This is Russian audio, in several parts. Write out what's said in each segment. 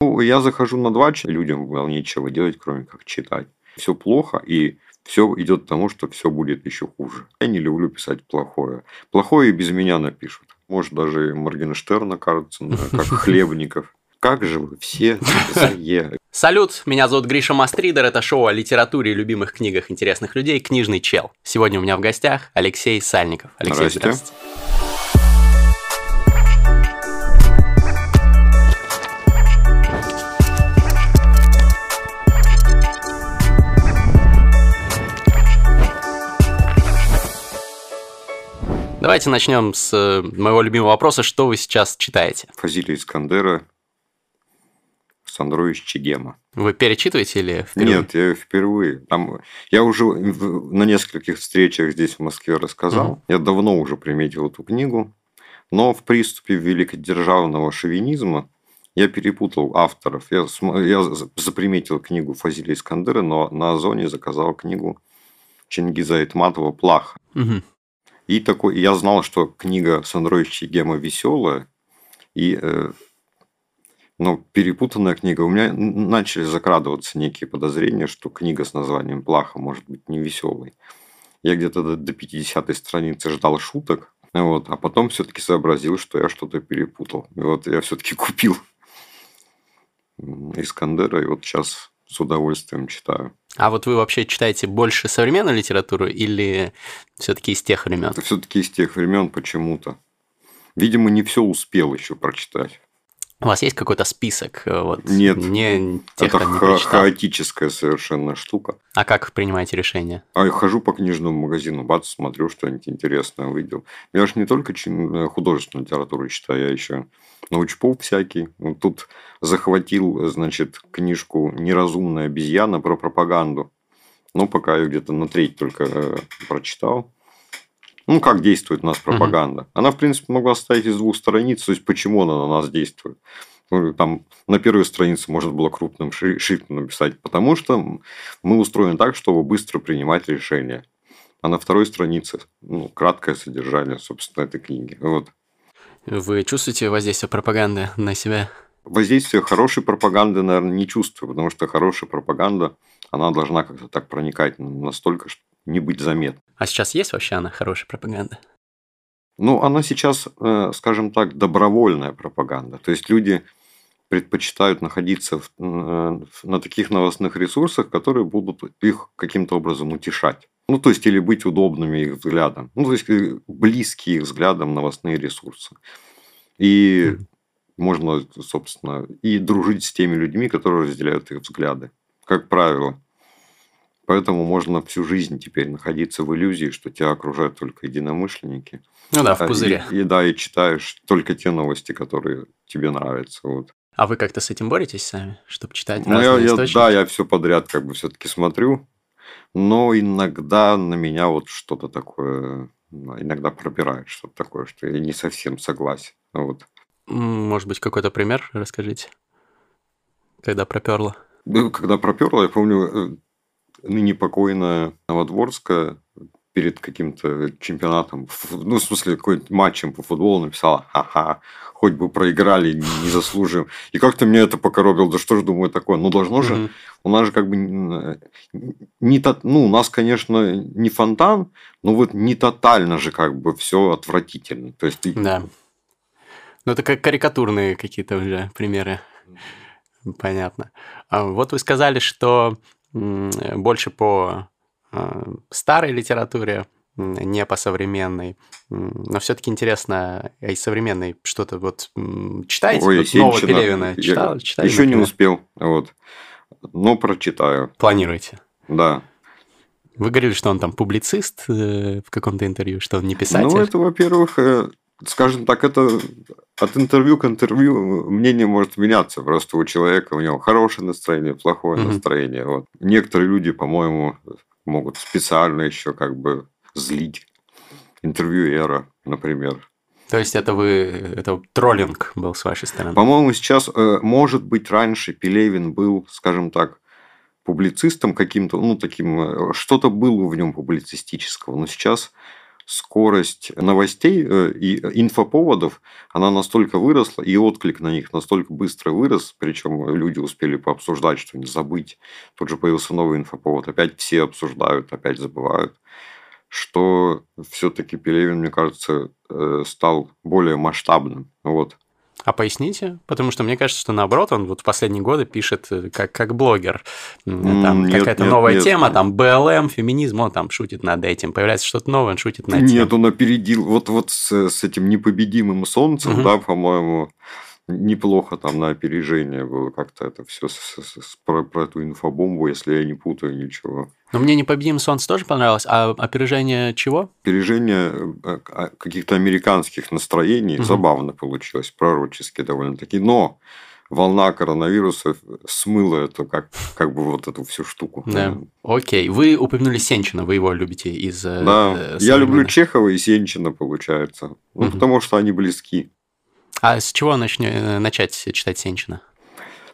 Ну, я захожу на два часа, людям было нечего делать, кроме как читать. Все плохо, и все идет к тому, что все будет еще хуже. Я не люблю писать плохое. Плохое и без меня напишут. Может, даже Моргенштерна кажется, как Хлебников. Как же вы все за Салют, меня зовут Гриша Мастридер, это шоу о литературе и любимых книгах интересных людей «Книжный чел». Сегодня у меня в гостях Алексей Сальников. Алексей, здравствуйте. здравствуйте. Давайте начнем с э, моего любимого вопроса. Что вы сейчас читаете? Фазилия Искандера, Сандрович Чигема. Вы перечитываете или впервые? Нет, я впервые. Там, я уже на нескольких встречах здесь в Москве рассказал. Угу. Я давно уже приметил эту книгу. Но в приступе великодержавного шовинизма я перепутал авторов. Я, я заприметил книгу Фазилия Искандера, но на Озоне заказал книгу Чингиза Айтматова «Плаха». Угу. И такой, я знал, что книга Сандровича Гема веселая, и э, но перепутанная книга. У меня начали закрадываться некие подозрения, что книга с названием «Плаха» может быть не веселой. Я где-то до, до 50-й страницы ждал шуток, вот, а потом все-таки сообразил, что я что-то перепутал. И вот я все-таки купил Искандера, и вот сейчас с удовольствием читаю. А вот вы вообще читаете больше современную литературу или все-таки из тех времен? Все-таки из тех времен почему-то. Видимо, не все успел еще прочитать. У вас есть какой-то список? Э, вот, Нет, не тех, это ха- хаотическая совершенно штука. А как принимаете решение? А я хожу по книжному магазину, бац, смотрю, что-нибудь интересное увидел. Я же не только э, художественную литературу читаю, я еще научпоп всякий. Тут захватил, значит, книжку «Неразумная обезьяна» про пропаганду. Но пока я где-то на треть только э, прочитал. Ну, как действует у нас пропаганда. Угу. Она, в принципе, могла состоять из двух страниц, то есть, почему она на нас действует. Ну, там на первой странице можно было крупным шрифтом написать, потому что мы устроены так, чтобы быстро принимать решения. А на второй странице ну, краткое содержание, собственно, этой книги. Вот. Вы чувствуете воздействие пропаганды на себя? Воздействие хорошей пропаганды, наверное, не чувствую, потому что хорошая пропаганда, она должна как-то так проникать настолько, что не быть заметной. А сейчас есть вообще она хорошая пропаганда? Ну, она сейчас, э, скажем так, добровольная пропаганда. То есть люди предпочитают находиться в, э, на таких новостных ресурсах, которые будут их каким-то образом утешать. Ну, то есть, или быть удобными их взглядом. Ну, то есть, э, близкие их взглядом новостные ресурсы. И можно, собственно, и дружить с теми людьми, которые разделяют их взгляды. Как правило. Поэтому можно всю жизнь теперь находиться в иллюзии, что тебя окружают только единомышленники. Ну да, в а, пузыре. И, и да, и читаешь только те новости, которые тебе нравятся. Вот. А вы как-то с этим боретесь сами, чтобы читать ну, я, я, Да, я все подряд как бы все-таки смотрю, но иногда на меня вот что-то такое, иногда пробирает что-то такое, что я не совсем согласен. Вот. Может быть, какой-то пример расскажите, когда проперло? Когда проперло, я помню, э, ныне покойная Новодворская перед каким-то чемпионатом, ну, в смысле, какой-нибудь матчем по футболу написала, ха-ха, хоть бы проиграли, не заслужим. И как-то мне это покоробило, да что ж, думаю, такое, ну, должно же, mm-hmm. у нас же как бы не, то, ну, у нас, конечно, не фонтан, но вот не тотально же как бы все отвратительно. То есть. Да. Ну, это как карикатурные какие-то уже примеры. Понятно. А вот вы сказали, что больше по а, старой литературе, не по современной. Но все-таки интересно, а и современной что-то вот читаете? Ой, вот нового Пелевина читал? читали, Еще например? не успел, вот. Но прочитаю. Планируете? Да. Вы говорили, что он там публицист э, в каком-то интервью, что он не писатель. Ну, это, во-первых, э, скажем так, это от интервью к интервью мнение может меняться. Просто у человека у него хорошее настроение, плохое mm-hmm. настроение. Вот. Некоторые люди, по-моему, могут специально еще как бы злить интервьюера, например. То есть это вы, это троллинг был с вашей стороны? По-моему, сейчас, э, может быть, раньше Пелевин был, скажем так, публицистом каким-то, ну, таким, э, что-то было в нем публицистического, но сейчас скорость новостей э, и инфоповодов, она настолько выросла, и отклик на них настолько быстро вырос, причем люди успели пообсуждать, что не забыть. Тут же появился новый инфоповод, опять все обсуждают, опять забывают что все-таки Пелевин, мне кажется, э, стал более масштабным. Вот. А поясните? Потому что мне кажется, что наоборот, он вот в последние годы пишет э, как, как блогер. Там какая-то новая нет, тема, там БЛМ, феминизм, он там шутит над этим. Появляется что-то новое, он шутит над этим. Нет, он опередил. Вот, вот с, с этим непобедимым солнцем, угу. да, по-моему, неплохо там на опережение было как-то это все с, с, с, про, про эту инфобомбу, если я не путаю ничего. Но мне «Непобедимый солнце» тоже понравилось. А опережение чего? Опережение э, а, каких-то американских настроений. Угу. Забавно получилось, пророчески довольно-таки. Но волна коронавируса смыла это как, как бы вот эту всю штуку. Да. Окей. Вы упомянули Сенчина, вы его любите из э, Да, э, я люблю Чехова и Сенчина, получается. Ну, угу. потому что они близки. А с чего начнё, начать читать Сенчина?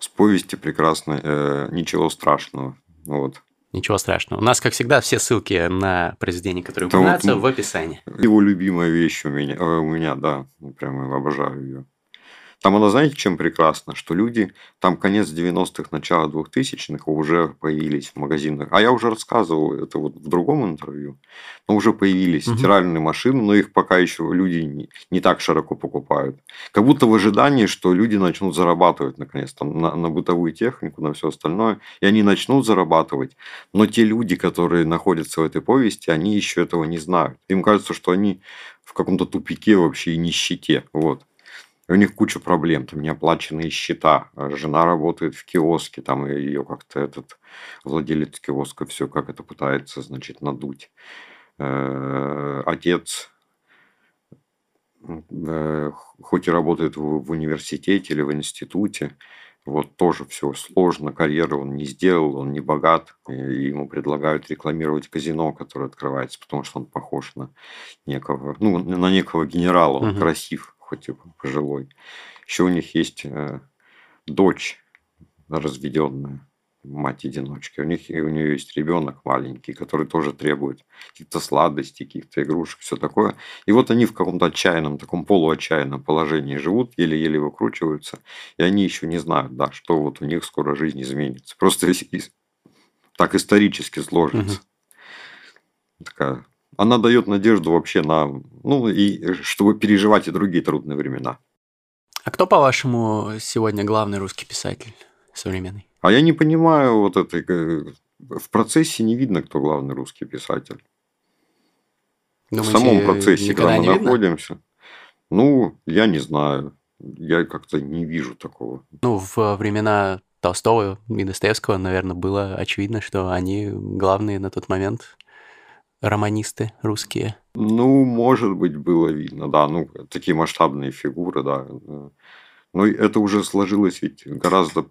С повести прекрасной э, «Ничего страшного». Вот. Ничего страшного. У нас, как всегда, все ссылки на произведения, которые упоминаются, вот, в описании. Его любимая вещь у меня, э, у меня да, прямо обожаю ее. Там она, знаете, чем прекрасна? Что люди, там конец 90-х, начало 2000-х уже появились в магазинах. А я уже рассказывал это вот в другом интервью. Но уже появились угу. стиральные машины, но их пока еще люди не, не так широко покупают. Как будто в ожидании, что люди начнут зарабатывать наконец то на, на бытовую технику, на все остальное. И они начнут зарабатывать. Но те люди, которые находятся в этой повести, они еще этого не знают. Им кажется, что они в каком-то тупике вообще и нищете. Вот у них куча проблем, там неоплаченные счета, а жена работает в киоске, там ее как-то этот владелец киоска все как это пытается, значит, надуть. Э, отец э, хоть и работает в университете или в институте, вот тоже все сложно, карьеру он не сделал, он не богат, и ему предлагают рекламировать казино, которое открывается, потому что он похож на некого, ну, на некого генерала, он угу. красив, хоть и пожилой. Еще у них есть э, дочь разведенная, мать-одиночки. У них у нее есть ребенок маленький, который тоже требует каких-то сладостей, каких-то игрушек, все такое. И вот они в каком-то отчаянном, таком полуотчаянном положении живут, еле-еле выкручиваются, и они еще не знают, да, что вот у них скоро жизнь изменится. Просто так исторически сложится. Угу. Такая она дает надежду вообще на, ну, и чтобы переживать и другие трудные времена. А кто, по-вашему, сегодня главный русский писатель современный? А я не понимаю вот этой... Э, в процессе не видно, кто главный русский писатель. Думаете, в самом процессе, когда мы находимся. Ну, я не знаю. Я как-то не вижу такого. Ну, в времена Толстого и Достоевского, наверное, было очевидно, что они главные на тот момент романисты русские? Ну, может быть, было видно, да. Ну, такие масштабные фигуры, да. Но это уже сложилось ведь гораздо,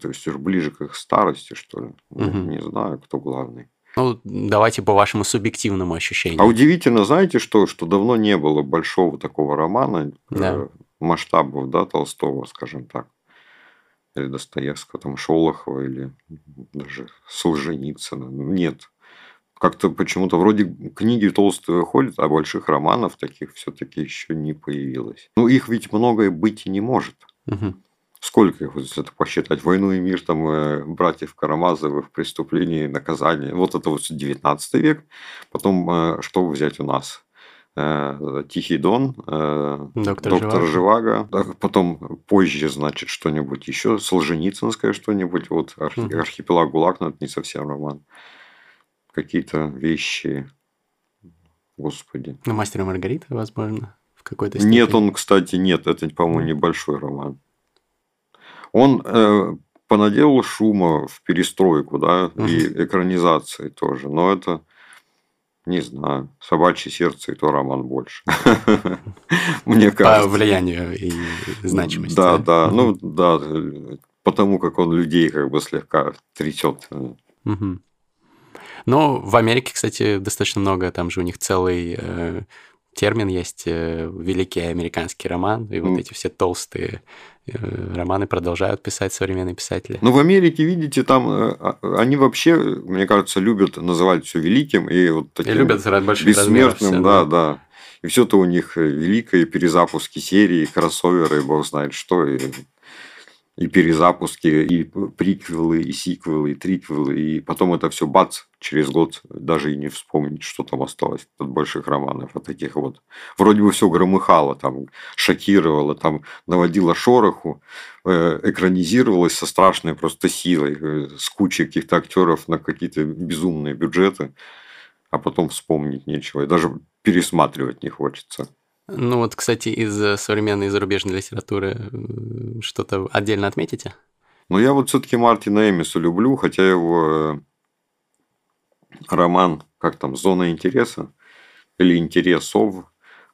то есть уже ближе к их старости, что ли. Угу. Не знаю, кто главный. Ну, давайте по вашему субъективному ощущению. А удивительно, знаете что, что давно не было большого такого романа да. э, масштабов, да, Толстого, скажем так, или Достоевского, там Шолохова, или даже Солженицына. Нет как-то почему-то вроде книги толстые ходят, а больших романов таких все-таки еще не появилось. Ну, их ведь многое быть и не может. Угу. Сколько их, если это посчитать? «Войну и мир», там, э, «Братьев Карамазовых», «Преступление и наказание». Вот это вот 19 век. Потом, э, что взять у нас? Э, Тихий Дон, Доктор, Доктор Живаго. Живаго. Потом позже, значит, что-нибудь еще, Солженицынское что-нибудь, вот Архипелаг ГУЛАГ, но это не совсем роман какие-то вещи. Господи. Ну, мастер и Маргарита, возможно, в какой-то степени. Нет, он, кстати, нет, это, по-моему, небольшой роман. Он э, понаделал шума в перестройку, да, и экранизации тоже. Но это, не знаю, собачье сердце и то роман больше. Мне кажется. По влиянию и значимости. Да, да, ну да, потому как он людей как бы слегка трясет. Но в Америке, кстати, достаточно много, там же у них целый э, термин есть э, великий американский роман, и вот эти все толстые э, романы продолжают писать современные писатели. Ну, в Америке, видите, там э, а, они вообще, мне кажется, любят называть все великим и вот таким и любят бессмертным, все, да, да. да. И все-то у них великое перезапуски серии, кроссоверы, бог знает что, и и перезапуски, и приквелы, и сиквелы, и триквелы, и потом это все бац, через год даже и не вспомнить, что там осталось от больших романов, от таких вот. Вроде бы все громыхало, там, шокировало, там, наводило шороху, э, экранизировалось со страшной просто силой, э, с кучей каких-то актеров на какие-то безумные бюджеты, а потом вспомнить нечего, и даже пересматривать не хочется. Ну вот, кстати, из э, современной зарубежной литературы что-то отдельно отметите? Ну, я вот все-таки Мартина Эмиса люблю, хотя его э, роман, как там, «Зона интереса» или «Интересов»,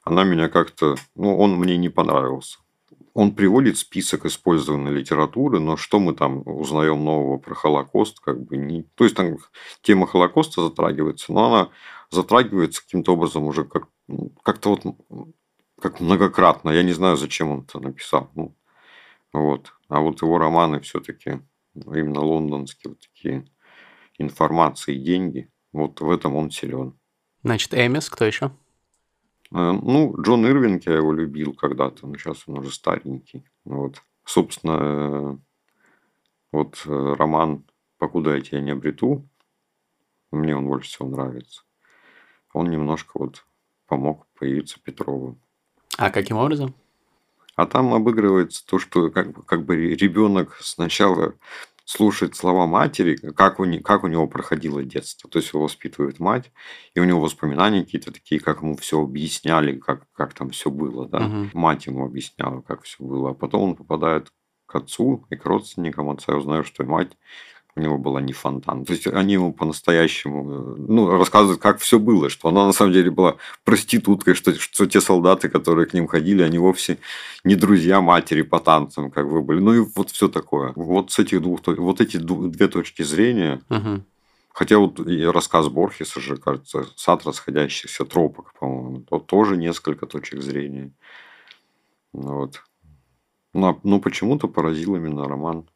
она меня как-то, ну, он мне не понравился. Он приводит список использованной литературы, но что мы там узнаем нового про Холокост, как бы не... То есть, там тема Холокоста затрагивается, но она затрагивается каким-то образом уже как, ну, как-то вот как многократно. Я не знаю, зачем он это написал. Ну, вот. А вот его романы все-таки именно лондонские вот такие информации деньги. Вот в этом он силен. Значит, Эмис, кто еще? Э, ну, Джон Ирвинг, я его любил когда-то, но сейчас он уже старенький. Вот. Собственно, вот э, роман «Покуда я тебя не обрету», мне он больше всего нравится. Он немножко вот помог появиться Петрову. А каким образом? А там обыгрывается то, что как, как бы ребенок сначала слушает слова матери, как у, не, как у него проходило детство. То есть его воспитывает мать, и у него воспоминания какие-то такие, как ему все объясняли, как, как там все было. Да? Угу. Мать ему объясняла, как все было. А потом он попадает к отцу и к родственникам отца, и узнает, что мать у него была не фонтан. То есть они ему по-настоящему э, ну, рассказывают, как все было, что она на самом деле была проституткой, что, что те солдаты, которые к ним ходили, они вовсе не друзья матери по танцам, как вы были. Ну и вот все такое. Вот с этих двух, вот эти две точки зрения, угу. Хотя вот и рассказ Борхеса же, кажется, сад расходящихся тропок, по-моему, то тоже несколько точек зрения. Вот. Но, но почему-то поразил именно роман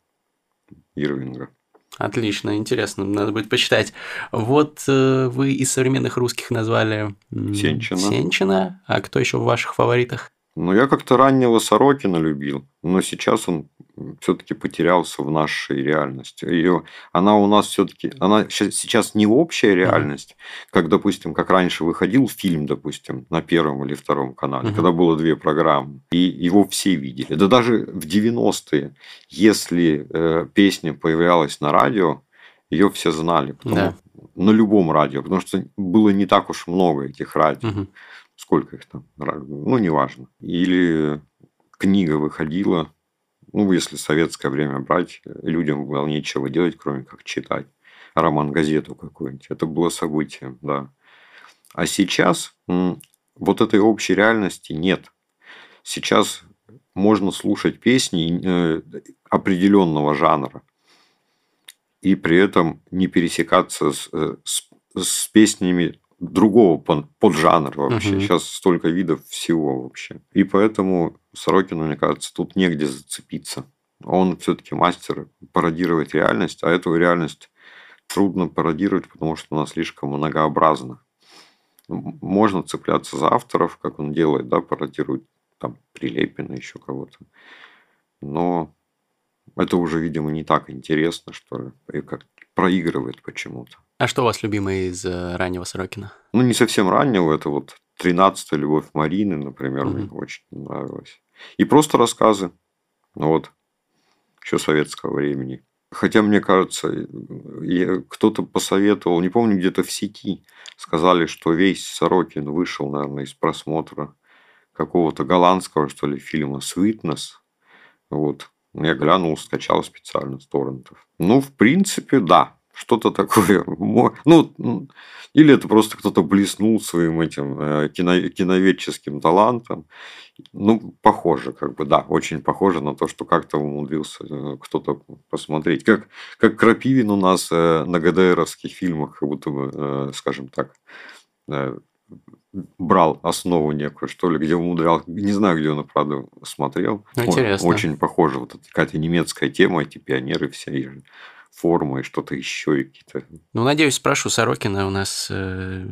Ирвинга. Отлично, интересно, надо будет почитать. Вот э, вы из современных русских назвали Сенчина. Сенчина, а кто еще в ваших фаворитах? Ну, я как-то раннего Сорокина любил, но сейчас он все-таки потерялся в нашей реальности. Ее, она у нас все-таки, она сейчас не общая реальность, mm-hmm. как, допустим, как раньше выходил фильм, допустим, на первом или втором канале, mm-hmm. когда было две программы, и его все видели. Да даже в 90-е, если э, песня появлялась на радио, ее все знали, потому, да. на любом радио, потому что было не так уж много этих радио. Угу сколько их там, ну, неважно. Или книга выходила, ну, если советское время брать, людям было нечего делать, кроме как читать роман-газету какую-нибудь. Это было событием, да. А сейчас вот этой общей реальности нет. Сейчас можно слушать песни э, определенного жанра и при этом не пересекаться с, э, с, с песнями другого поджанра вообще. Угу. Сейчас столько видов всего вообще. И поэтому Сорокину, мне кажется, тут негде зацепиться. Он все-таки мастер пародировать реальность, а эту реальность трудно пародировать, потому что она слишком многообразна. Можно цепляться за авторов, как он делает, да, пародирует там Прилепина, еще кого-то. Но это уже, видимо, не так интересно, что ли, и как проигрывает почему-то. А что у вас любимое из э, раннего Сорокина? Ну, не совсем раннего, это вот «Тринадцатая любовь Марины», например, угу. мне очень нравилось. И просто рассказы, ну вот, еще советского времени. Хотя, мне кажется, кто-то посоветовал, не помню, где-то в сети, сказали, что весь Сорокин вышел, наверное, из просмотра какого-то голландского, что ли, фильма «Sweetness». Вот. Я глянул, скачал специально с торрентов. Ну, в принципе, да что-то такое. Ну, или это просто кто-то блеснул своим этим э, кино, киноведческим талантом. Ну, похоже, как бы, да, очень похоже на то, что как-то умудрился э, кто-то посмотреть. Как, как Крапивин у нас э, на ГДРовских фильмах, как будто бы, скажем так, брал основу некую, что ли, где умудрял, не знаю, где он, правда, смотрел. Интересно. Очень похоже, вот какая-то немецкая тема, эти пионеры все, формы, и что-то еще, и какие-то... Ну, надеюсь, спрошу Сорокина, у нас э,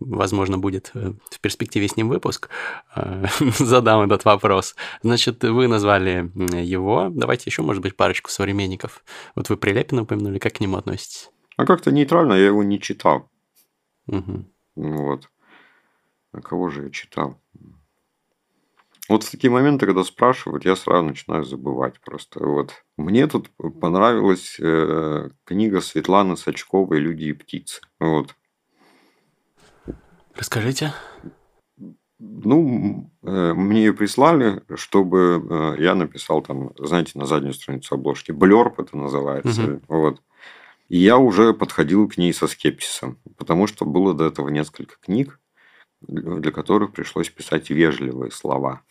возможно, будет э, в перспективе с ним выпуск, э, задам этот вопрос. Значит, вы назвали его. Давайте еще, может быть, парочку современников. Вот вы Прилепина упомянули, как к нему относитесь? А как-то нейтрально, я его не читал. Угу. Вот. А кого же я читал? Вот в такие моменты, когда спрашивают, я сразу начинаю забывать просто. Вот. Мне тут понравилась э, книга Светланы Сачковой «Люди и птицы». Вот. Расскажите. Ну, э, мне ее прислали, чтобы э, я написал там, знаете, на заднюю страницу обложки. Блерп это называется. Угу. Вот. И я уже подходил к ней со скепсисом, потому что было до этого несколько книг, для которых пришлось писать вежливые слова.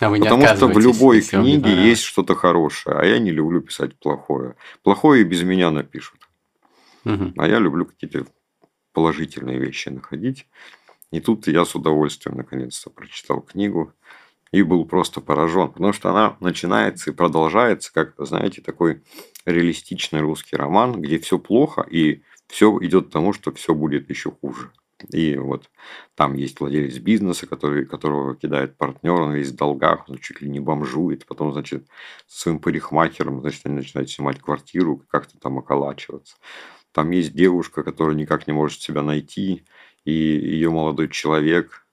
А вы не Потому что в любой книге есть что-то хорошее, а я не люблю писать плохое. Плохое и без меня напишут. Угу. А я люблю какие-то положительные вещи находить. И тут я с удовольствием наконец-то прочитал книгу и был просто поражен, потому что она начинается и продолжается, как, знаете, такой реалистичный русский роман, где все плохо и все идет к тому, что все будет еще хуже. И вот там есть владелец бизнеса, который, которого кидает партнер, он весь в долгах, он чуть ли не бомжует. Потом, значит, с своим парикмахером, значит, они начинают снимать квартиру, как-то там околачиваться. Там есть девушка, которая никак не может себя найти, и ее молодой человек,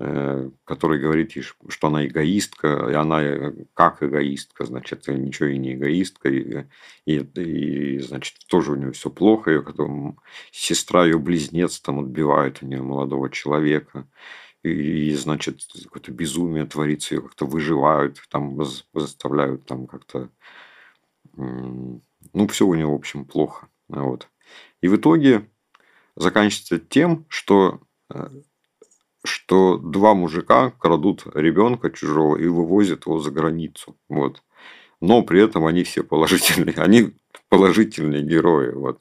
который говорит, что она эгоистка, и она э, как эгоистка, значит, ничего и не эгоистка, и, и, и значит, тоже у нее все плохо, и потом сестра ее близнец там отбивает у нее молодого человека, и, значит, какое-то безумие творится, ее как-то выживают, там заставляют там как-то, ну, все у нее, в общем, плохо, вот. И в итоге заканчивается тем, что э, что два мужика крадут ребенка чужого и вывозят его за границу. Вот. Но при этом они все положительные. Они положительные герои. Вот.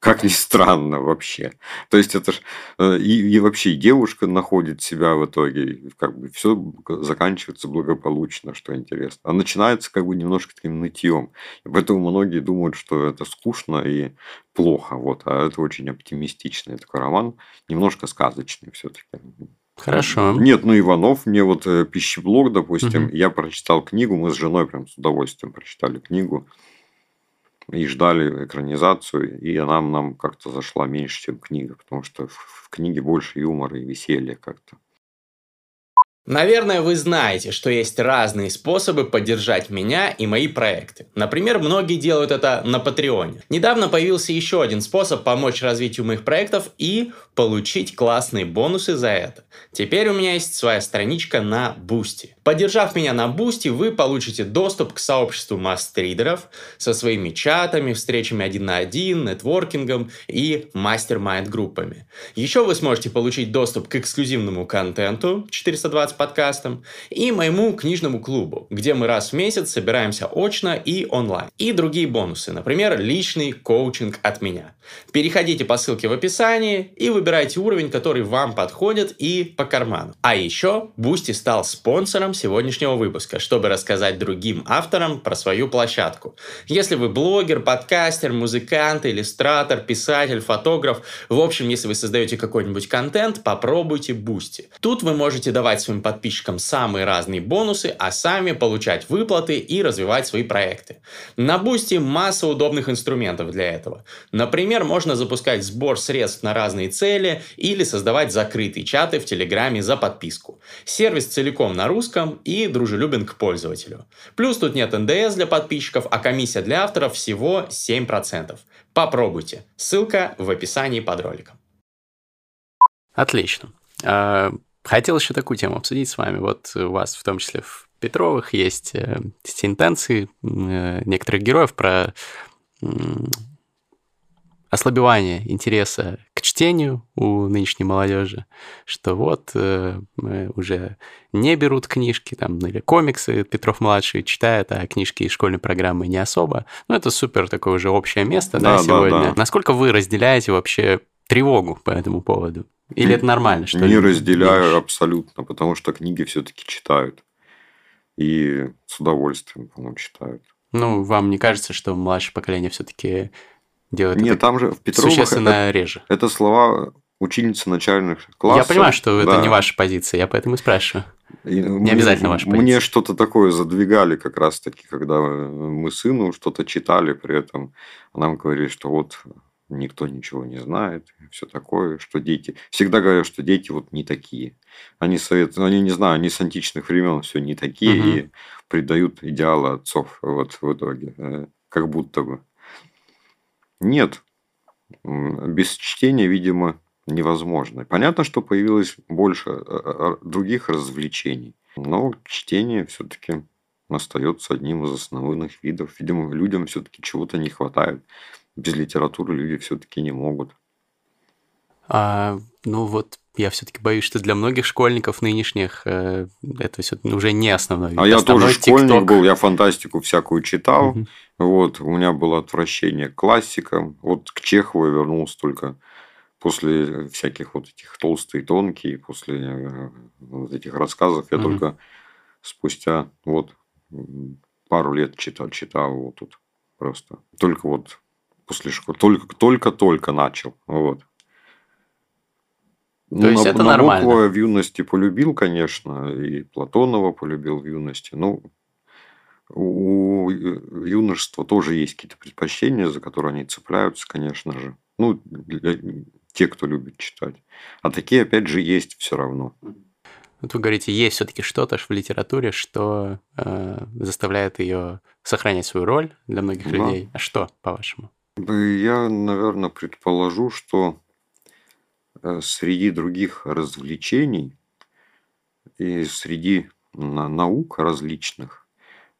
Как ни странно вообще. То есть это ж э, и, и вообще девушка находит себя в итоге, как бы все заканчивается благополучно, что интересно. А начинается как бы немножко таким нытьем. И поэтому многие думают, что это скучно и плохо. Вот. А это очень оптимистичный такой роман, немножко сказочный все-таки. Хорошо. Нет, ну Иванов, мне вот э, пищеблок, допустим, угу. я прочитал книгу, мы с женой прям с удовольствием прочитали книгу и ждали экранизацию, и она нам как-то зашла меньше, чем книга, потому что в книге больше юмора и веселья как-то. Наверное, вы знаете, что есть разные способы поддержать меня и мои проекты. Например, многие делают это на Patreon е. Недавно появился еще один способ помочь развитию моих проектов и получить классные бонусы за это. Теперь у меня есть своя страничка на Boosty. Поддержав меня на Boosty, вы получите доступ к сообществу мастридеров со своими чатами, встречами один на один, нетворкингом и mastermind группами. Еще вы сможете получить доступ к эксклюзивному контенту 420 подкастам и моему книжному клубу, где мы раз в месяц собираемся очно и онлайн. И другие бонусы, например, личный коучинг от меня. Переходите по ссылке в описании и выбирайте уровень, который вам подходит и по карману. А еще Boosty стал спонсором сегодняшнего выпуска, чтобы рассказать другим авторам про свою площадку. Если вы блогер, подкастер, музыкант, иллюстратор, писатель, фотограф, в общем, если вы создаете какой-нибудь контент, попробуйте Boosty. Тут вы можете давать своим подписчикам самые разные бонусы, а сами получать выплаты и развивать свои проекты. На Boosty масса удобных инструментов для этого. Например, можно запускать сбор средств на разные цели или создавать закрытые чаты в Телеграме за подписку. Сервис целиком на русском и дружелюбен к пользователю. Плюс тут нет НДС для подписчиков, а комиссия для авторов всего 7%. Попробуйте. Ссылка в описании под роликом. Отлично. Хотел еще такую тему обсудить с вами. Вот у вас, в том числе в Петровых, есть э, сентенции э, некоторых героев про ослабевание интереса к чтению у нынешней молодежи, что вот э, уже не берут книжки там или комиксы Петров младший читает, а книжки из школьной программы не особо. Ну это супер такое уже общее место, да, да сегодня. Да, да. Насколько вы разделяете вообще тревогу по этому поводу? Или это нормально? Что Не разделяю меньше? абсолютно, потому что книги все-таки читают. И с удовольствием, по-моему, читают. Ну, вам не кажется, что младшее поколение все-таки делает Нет, это там же в Петровых существенно реже? это, это слова ученицы начальных классов. Я понимаю, что это да. не ваша позиция, я поэтому и спрашиваю. И мне- обязательно ваша позиция. Мне что-то такое задвигали как раз-таки, когда мы сыну что-то читали при этом. Нам говорили, что вот никто ничего не знает, все такое, что дети... Всегда говорят, что дети вот не такие. Они совет... они не знаю, они с античных времен все не такие Мгм. и придают идеалы отцов вот в итоге. э, Как будто бы. Нет. Без чтения, видимо, невозможно. Понятно, что появилось больше э, э, других развлечений, но чтение все-таки остается одним из основных видов. Видимо, людям все-таки чего-то не хватает. Без литературы люди все-таки не могут. А, ну вот, я все-таки боюсь, что для многих школьников нынешних э, это все уже не основной. А я Основной тоже школьник TikTok. был, я фантастику всякую читал. Мгм. Вот, у меня было отвращение к классикам. Вот к Чехову я вернулся только после всяких вот этих толстые, тонкие, после э, вот этих рассказов. Я Мгм. только спустя вот пару лет читал, читал вот тут просто. Только вот после школы, только, только-только начал. Вот. Ну, То есть это нормально? Набокова я в юности полюбил, конечно, и Платонова полюбил в юности. Ну, у юношества тоже есть какие-то предпочтения, за которые они цепляются, конечно же. Ну, для- те, кто любит читать. А такие, опять же, есть все равно. Вот вы говорите, есть все-таки что-то в литературе, что э, заставляет ее сохранять свою роль для многих Да. людей. А что, по-вашему? Я, наверное, предположу, что э, среди других развлечений и среди на- наук различных,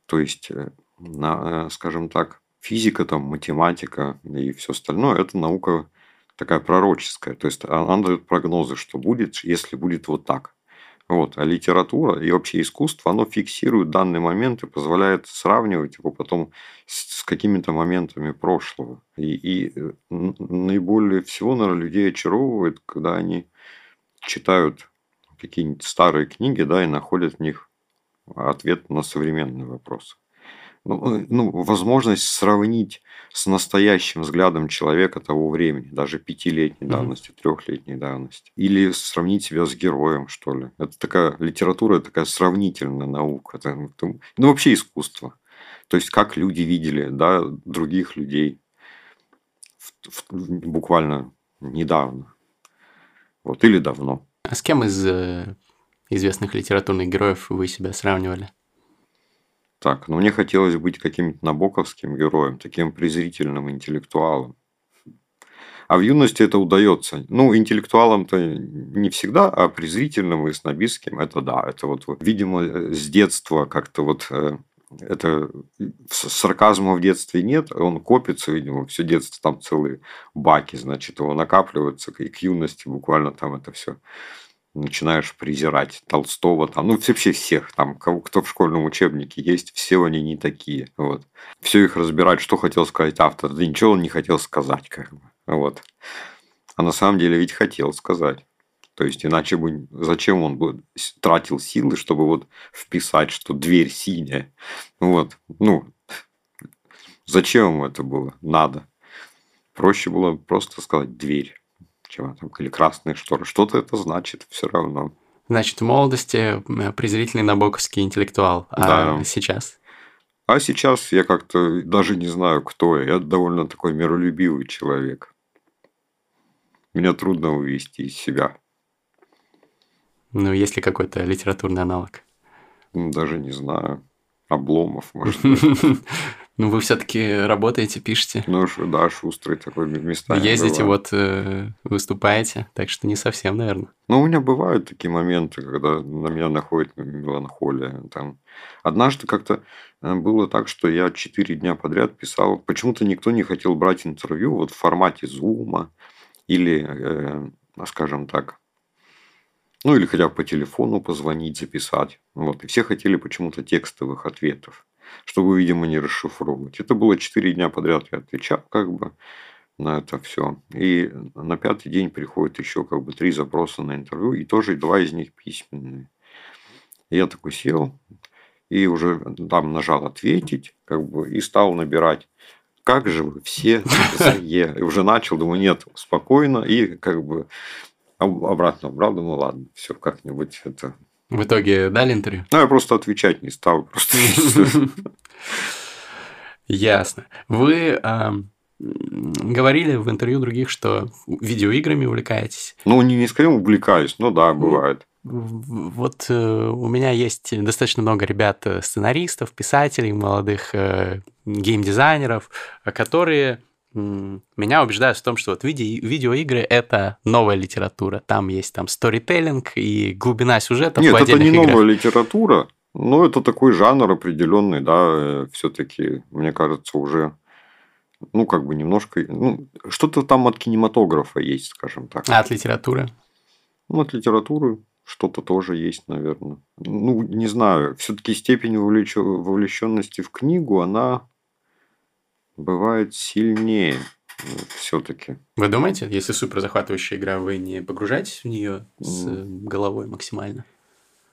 то есть, э, э, скажем так, физика, там, математика и все остальное, это наука такая пророческая. То есть, а- она дает прогнозы, что будет, если будет вот так. Вот. А литература и вообще искусство, оно фиксирует данный момент и позволяет сравнивать его потом с, с какими-то моментами прошлого. И, и, э, наиболее всего, наверное, людей очаровывает, когда они читают какие-нибудь старые книги, да, и находят в них ответ на современные вопросы. Ну, э, ну, возможность сравнить с настоящим взглядом человека того времени, даже пятилетней давности, трехлетней давности. Или сравнить себя с героем, что ли. Это такая литература, это такая сравнительная наука. Это, это- ну, вообще искусство. То есть, как люди видели да, других людей в- в- буквально недавно. Вот, или давно. А с кем из э, известных литературных героев вы себя сравнивали? Так, ну мне хотелось быть каким-то набоковским героем, таким презрительным интеллектуалом. А в юности это удается. Ну, интеллектуалом-то не всегда, а презрительным и снобистским это да. Это вот, видимо, с детства как-то вот э, это сарказма в детстве нет, он копится, видимо, все детство там целые баки, значит, его накапливаются, и к юности буквально там это все начинаешь презирать Толстого, там, ну, вообще всех, там, кого, кто в школьном учебнике есть, все они не такие, вот. Все их разбирать, что хотел сказать автор, да ничего он не хотел сказать, как бы, вот. А на самом деле ведь хотел сказать. То есть, иначе бы зачем он бы тратил силы, чтобы вот вписать, что дверь синяя. Вот. Ну, зачем ему это было? Надо. Проще было просто сказать дверь, чем там, или красные шторы. Что-то это значит все равно. Значит, в молодости презрительный набоковский интеллектуал, а Да. сейчас? А сейчас я как-то даже не знаю, кто я. Я довольно такой миролюбивый человек. Меня трудно вывести из себя. Ну, есть ли какой-то литературный аналог? Даже не знаю. Обломов, может быть. Ну, вы все-таки работаете, пишете, Ну, да, шустрый такой местами ездите, бывает. вот э, выступаете, так что не совсем, наверное. Ну, у меня бывают такие моменты, когда на меня находит меланхолия. Там. Однажды как-то э, было так, что я четыре дня подряд писал. Почему-то никто не хотел брать интервью вот в формате зума или, э, скажем так, ну или хотя бы по телефону позвонить, записать. Вот. И все хотели почему-то текстовых ответов, чтобы, видимо, не расшифровывать. Это было четыре дня подряд, я отвечал как бы. на это все. И на пятый день приходит еще как бы три запроса на интервью, и тоже два из них письменные. Я такой сел и уже там нажал ответить, как бы, и стал набирать. Как же вы все за Е? И уже начал, думаю, нет, спокойно, и как бы обратно убрал, думаю, ладно, все как-нибудь это... В итоге дали интервью? Ну, я просто отвечать не стал, просто... Ясно. Вы говорили в интервью других, что видеоиграми увлекаетесь. Ну, не, не скорее увлекаюсь, но да, бывает. Вот э, у меня есть достаточно много ребят, э, сценаристов, писателей, молодых э, геймдизайнеров, которые меня убеждают в том, что вот виде, видеоигры — это новая литература. Там есть там сторителлинг и глубина сюжета Нет, это не играх. новая литература, но это такой жанр определенный, да, все таки мне кажется, уже ну, как бы немножко, ну, что-то там от кинематографа есть, скажем так. А от литературы? Ну, от литературы что-то тоже есть, наверное. Ну, не знаю, все-таки степень вовлеч... вовлеченности в книгу, она бывает сильнее все-таки. Вы думаете, если супер захватывающая игра, вы не погружаетесь в нее с головой максимально?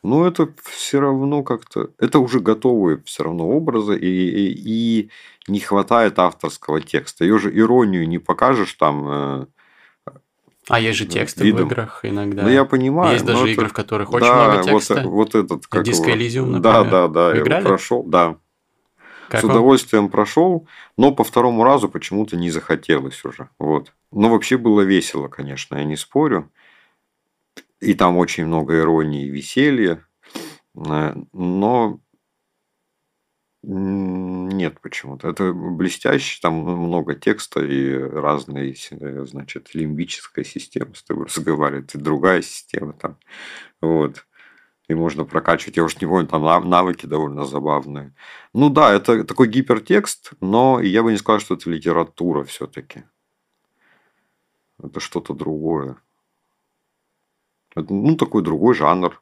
Ну, это все равно как-то... Это уже готовые все равно образы, и, и, и не хватает авторского текста. Ее же иронию не покажешь там... Э, а есть же тексты видом. в играх иногда. Ну, я понимаю. Есть даже игры, это... в которых очень да, много текста. Вот, вот этот... Как Disco Elysium, например. Да, да, да. Вы играли? Я прошел, да. Как С удовольствием прошел, но по второму разу почему-то не захотелось уже. Вот. Но вообще было весело, конечно, я не спорю. И там очень много иронии и веселья. Э, но нет почему-то. Это блестяще, там много текста и разные, э, значит, лимбическая система с тобой разговаривает, и другая система там. Вот. И можно прокачивать, я уж не помню, там навыки довольно забавные. Ну да, это такой гипертекст, но я бы не сказал, что это литература все-таки. Это что-то другое. Это, ну, такой другой жанр.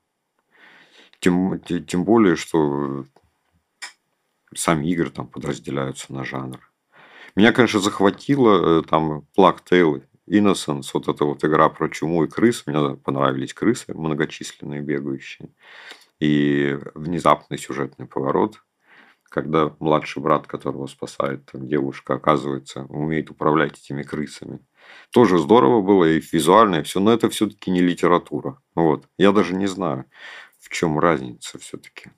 Тем, тем более, что сами игры там подразделяются на жанр. Меня, конечно, захватило э, там Tale Innocence, вот эта вот игра про чуму и крыс. Мне понравились крысы многочисленные, бегающие. И внезапный сюжетный поворот, когда младший брат, которого спасает девушка, оказывается, умеет управлять этими крысами. Тоже здорово было и визуально, и все, но это все-таки не литература. Вот. Я даже не знаю, в чем разница все-таки.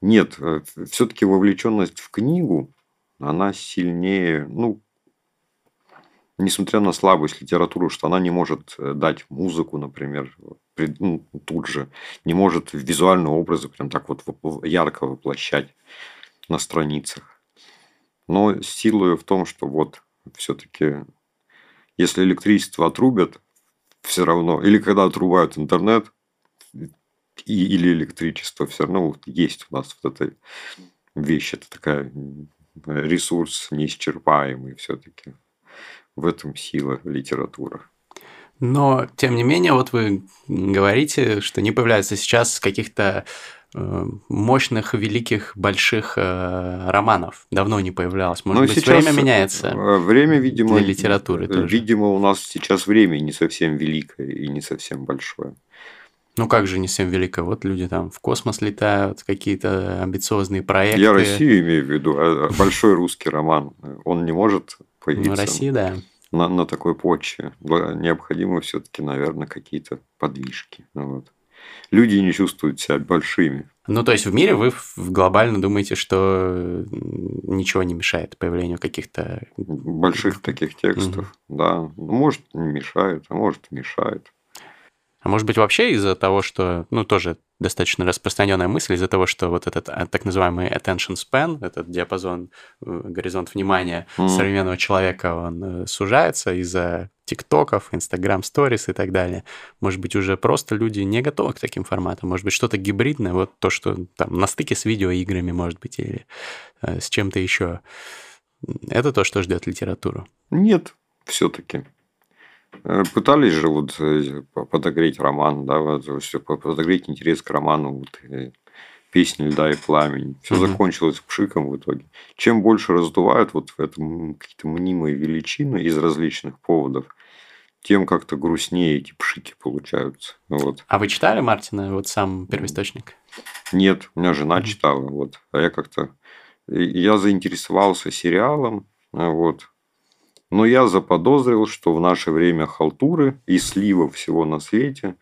Нет, э, все-таки вовлеченность в книгу, она сильнее, ну, несмотря на слабость литературы, что она не может э, дать музыку, например, ну, тут же, не может визуальные образы прям так вот ярко воплощать на страницах. Но сила в том, что вот все-таки, если электричество отрубят, все равно, или когда отрубают интернет, и, или электричество, все равно вот есть у нас вот эта вещь, это такая ресурс неисчерпаемый все-таки. В этом сила литературы. Но, тем не менее, вот вы говорите, что не появляется сейчас каких-то э, мощных, великих, больших э, романов. Давно не появлялось. Может Но быть, сейчас время меняется. Э, время, видимо, для литературы тоже. Видимо, у нас сейчас время не совсем великое и не совсем большое. Ну как же не всем велико? Вот люди там в космос летают, какие-то амбициозные проекты. Я Россию имею в виду, а, а большой русский роман. Он не может появиться. Ну, Россия, да. На, на такой почве. Необходимы все-таки, наверное, какие-то подвижки. Вот. Люди не чувствуют себя большими. Ну, то есть в мире вы глобально думаете, что ничего не мешает появлению каких-то... Больших таких текстов, угу. да. Может, не мешает, а может, мешает. А может быть, вообще из-за того, что, ну, тоже достаточно распространенная мысль, из-за того, что вот этот а, так называемый attention span, этот диапазон, э, горизонт внимания mm. современного человека, он э, сужается из-за тиктоков, инстаграм сторис и так далее. Может быть, уже просто люди не готовы к таким форматам. Может быть, что-то гибридное, вот то, что там на стыке с видеоиграми, может быть, или э, с чем-то еще. Это то, что ждет литературу. Нет, все-таки. Э, пытались же вот э, подогреть роман, да, вот, подогреть интерес к роману вот, песни льда и пламени. Все Мгм. закончилось пшиком в итоге. Чем больше раздувают вот в этом какие-то мнимые величины из различных поводов, тем как-то грустнее эти пшики получаются. Вот. А вы читали Мартина, вот сам первоисточник? Нет, у меня жена читала, вот. А я как-то... Я заинтересовался сериалом, вот. Но я заподозрил, что в наше время халтуры и слива всего на свете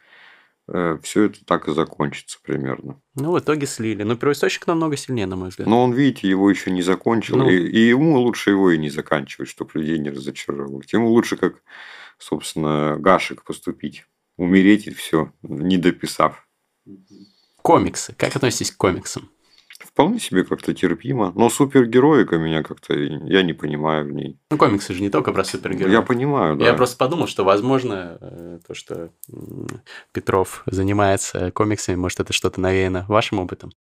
все это так и закончится примерно. Ну, в итоге слили. Но первоисточник намного сильнее, на мой взгляд. Но он, видите, его еще не закончил. Ну. И, и ему лучше его и не заканчивать, чтобы людей не разочаровывать. Ему лучше, как, собственно, Гашек поступить. Умереть и все, не дописав. Комиксы. Как относитесь к комиксам? Вполне себе как-то терпимо. Но супергероика меня как-то я не понимаю в ней. Ну, комиксы же не только про супергероев. Я понимаю, да. Я просто подумал, что, возможно, э, то, что Петров занимается комиксами, может, это что-то навеяно вашим опытом.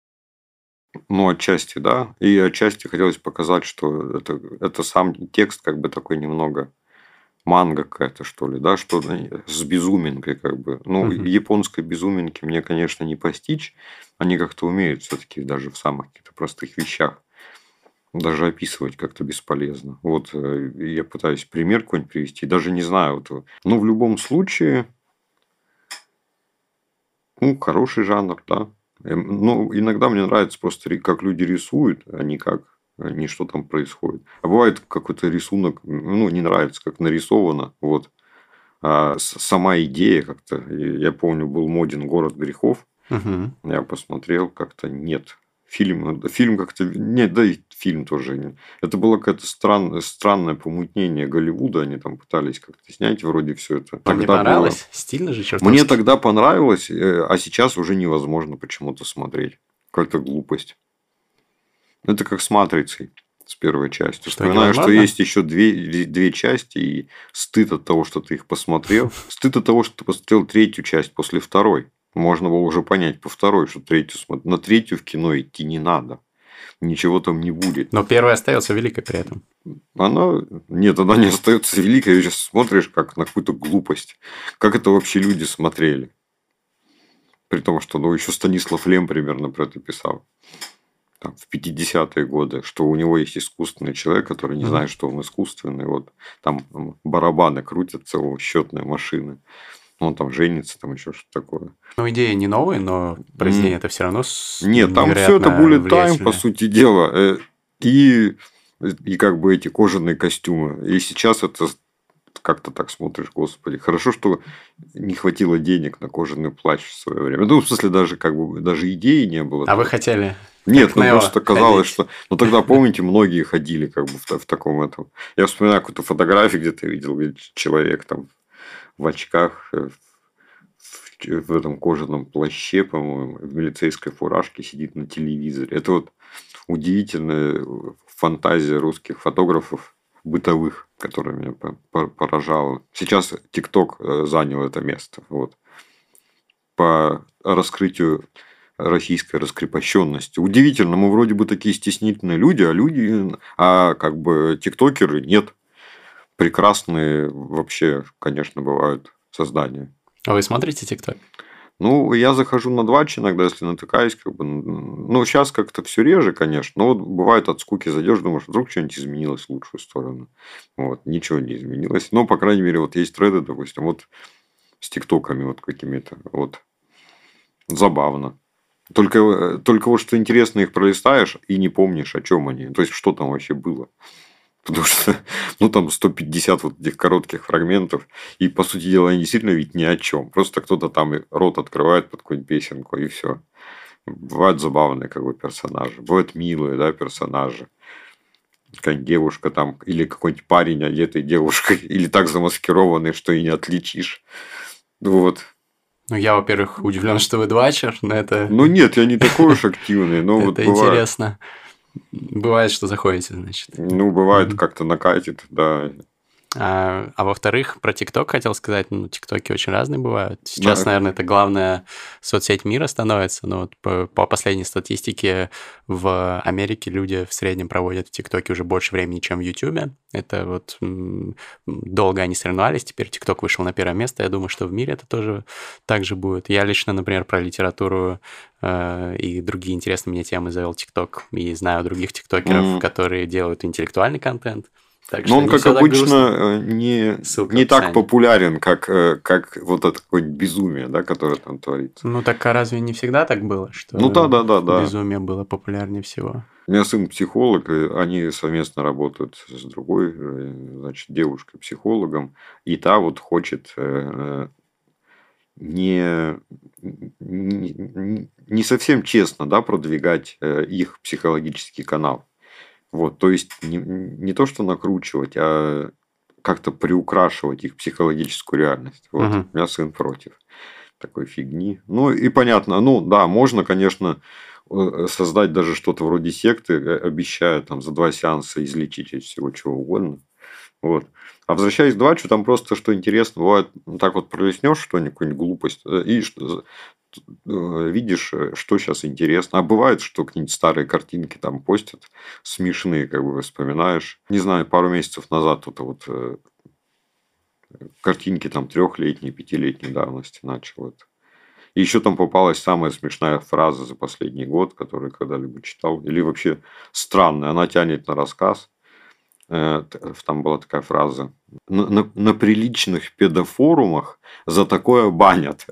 Ну, отчасти, да. И отчасти хотелось показать, что это, это сам текст как бы такой немного манга какая-то, что ли, да, что с безуминкой как бы. Ну, Мгм. японской безуминки мне, конечно, не постичь. Они как-то умеют все-таки даже в самых каких-то простых вещах даже описывать как-то бесполезно. Вот э, я пытаюсь пример какой-нибудь привести, даже не знаю. Вот, ну, в любом случае, ну, хороший жанр, да. Эм, Ну, иногда мне нравится просто, как люди рисуют, а не как не что там происходит. А бывает какой-то рисунок, ну, не нравится, как нарисовано, вот. А сама идея как-то, я помню, был моден «Город грехов», Мгм. я посмотрел, как-то нет. Фильм, фильм как-то... Нет, да и фильм тоже. не- Это было какое-то странное, странное помутнение Голливуда. Они там пытались как-то снять вроде все это. Вам не Тогда было- понравилось? Стильно же, черт Мне тогда понравилось, э, а сейчас уже невозможно почему-то смотреть. Какая-то глупость. Это как с «Матрицей», с первой частью. Что, Вспоминаю, что есть еще две, две части, и стыд от того, что ты их посмотрел. Стыд от того, что ты посмотрел третью часть после второй. Можно было уже понять по второй, что третью. На третью в кино идти не надо. Ничего там не будет. Но первая остается великой при этом. Она... Нет, она не остается великой. Ее сейчас смотришь как на какую-то глупость. Как это вообще люди смотрели? При том, что ну, еще Станислав Лем примерно про это писал. Там, в 50-е годы, что у него есть искусственный человек, который не знает, что он искусственный. Вот там барабаны крутятся, у счетная машина. Он там женится, там еще что-то такое. Ну, идея не новая, но произведение это все равно Нет, там все это bullet time, по сути дела. Э, И, и как бы эти кожаные костюмы. И сейчас это как-то так смотришь, господи. Хорошо, что не хватило денег на кожаный плащ в свое время. Ну, в смысле, даже как бы даже идеи не было. А вы хотели? Нет, ну просто казалось, ходить? что... Ну, тогда, помните, многие ходили как бы в, в таком этом... Я вспоминаю какую-то фотографию, где-то видел, где человек там в очках, э, в, в этом кожаном плаще, по-моему, в милицейской фуражке сидит на телевизоре. Это вот удивительная фантазия русских фотографов бытовых, которая меня по- по- поражала. Сейчас ТикТок э, занял это место. Вот. По раскрытию российской раскрепощенности. Удивительно, мы вроде бы такие стеснительные люди, а люди, а как бы тиктокеры нет. Прекрасные вообще, конечно, бывают создания. А вы смотрите ТикТок? Ну, я захожу на двач иногда, если натыкаюсь, как бы, ну, сейчас как-то все реже, конечно, но вот бывает от скуки зайдешь, думаешь, вдруг что-нибудь изменилось в лучшую сторону. Вот, ничего не изменилось. Но, по крайней мере, вот есть треды, допустим, вот с тиктоками вот какими-то, вот, забавно. Только, э, только вот что интересно, их пролистаешь и не помнишь, о чем они. То есть, что там вообще было. Потому что, ну, там 150 вот этих коротких фрагментов. И, по сути дела, они действительно ведь ни о чем. Просто кто-то там рот открывает под какую-нибудь песенку, и все. Бывают забавные как бы персонажи. Бывают милые, да, персонажи. Какая-нибудь девушка там, или какой-нибудь парень, одетый девушкой, или так замаскированный, что и не отличишь. Вот. Ну, я, во-первых, удивлен, что вы двачер, но это, Ну, нет, я не такой уж активный, но вот это интересно. Бывает, что заходите, значит. Ну, бывает, как-то накатит, да. А, а во-вторых, про ТикТок хотел сказать, ну, ТикТоки очень разные бывают. Сейчас, Да. наверное, это главная соцсеть мира становится, но вот по, по последней статистике в Америке люди в среднем проводят в ТикТоке уже больше времени, чем в Ютубе. Это вот долго они соревновались, теперь ТикТок вышел на первое место. Я думаю, что в мире это тоже так же будет. Я лично, например, про литературу э, и другие интересные мне темы завел ТикТок и знаю других тиктокеров, Мгм. которые делают интеллектуальный контент. Так что Но он, как обычно, грустно. э, не, Ссылка не так популярен, как, э, как вот это какое-нибудь безумие, да, которое там творится. Ну так а разве не всегда так было, что Ну да, да, да, да. безумие было популярнее всего? У меня сын психолог, и они совместно работают с другой, э, значит, девушкой-психологом, и та вот хочет не, не, не совсем честно, да, продвигать их психологический канал. Вот, то есть не, не то, что накручивать, а как-то приукрашивать их психологическую реальность. Вот, Мгм. у меня сын против такой фигни. Ну и понятно, ну да, можно, конечно, э, создать даже что-то вроде секты, э, обещая там за два сеанса излечить от всего чего угодно. Вот. А возвращаясь к Двачу, там просто что интересно, бывает, ну, так вот пролеснешь что-нибудь, глупость, э, и что- э, видишь, э, что сейчас интересно. А бывает, что какие-нибудь старые картинки там постят, смешные, как бы вспоминаешь. Не знаю, пару месяцев назад вот, вот э, картинки там трехлетней, пятилетней давности начал это. И еще там попалась самая смешная фраза за последний год, которую когда-либо читал. Или вообще странная. Она тянет на рассказ. Э, Там была такая фраза. На, на- на приличных педофорумах за такое банят.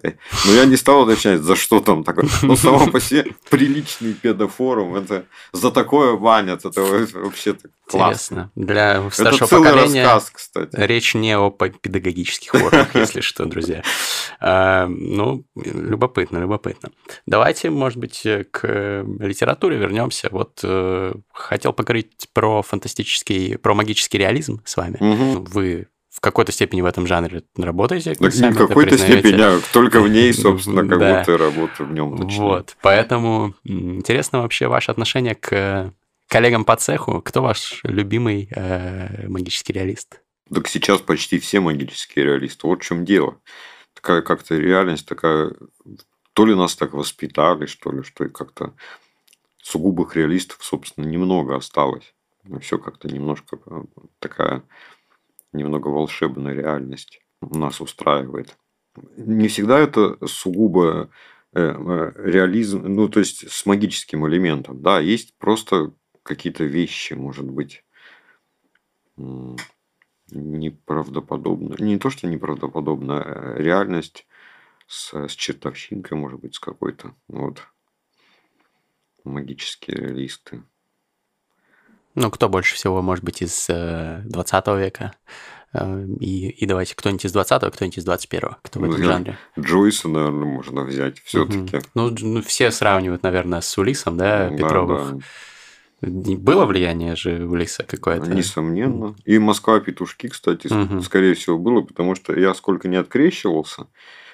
Но я не стал уточнять, за что там такое. Ну, само по себе приличный педофорум. Это за такое банят. Это вообще-то классно. Интересно. Для Это старшего целый поколения рассказ, кстати. речь не о педагогических формах, если что, друзья. А, Ну, любопытно, любопытно. Давайте, может быть, к литературе вернемся. Вот э, хотел поговорить про фантастический, про магический реализм с вами. Вы в какой-то степени в этом жанре работаете? Так не в какой-то степени, а только в ней, собственно, как Да. будто работаю в нем точнее. Вот, поэтому интересно вообще ваше отношение к э, коллегам по цеху. Кто ваш любимый э, магический реалист? Так сейчас почти все магические реалисты. Вот в чем дело. Такая как-то реальность такая... То ли нас так воспитали, что ли, что и как-то сугубых реалистов, собственно, немного осталось. Все как-то немножко э, такая немного волшебная реальность нас устраивает. Не всегда это сугубо э, э, реализм, ну, то есть с магическим элементом. Да, есть просто какие-то вещи, может быть, неправдоподобно. Не то, что неправдоподобно, а реальность с, с чертовщинкой, может быть, с какой-то. Вот. Магические реалисты. Ну, кто больше всего, может быть, из э, 20 века? Э, И, и давайте кто-нибудь из 20-го, кто-нибудь из 21-го, кто в Ну, этом я- жанре. Джойса, наверное, можно взять все-таки. Мгм. Ну, ну, все сравнивают, наверное, с Улисом, да, Петровых. Не- Было влияние же Улиса какое-то? Несомненно. И Москва-петушки, кстати, с- Мгм. скорее всего, было, потому что я сколько не открещивался,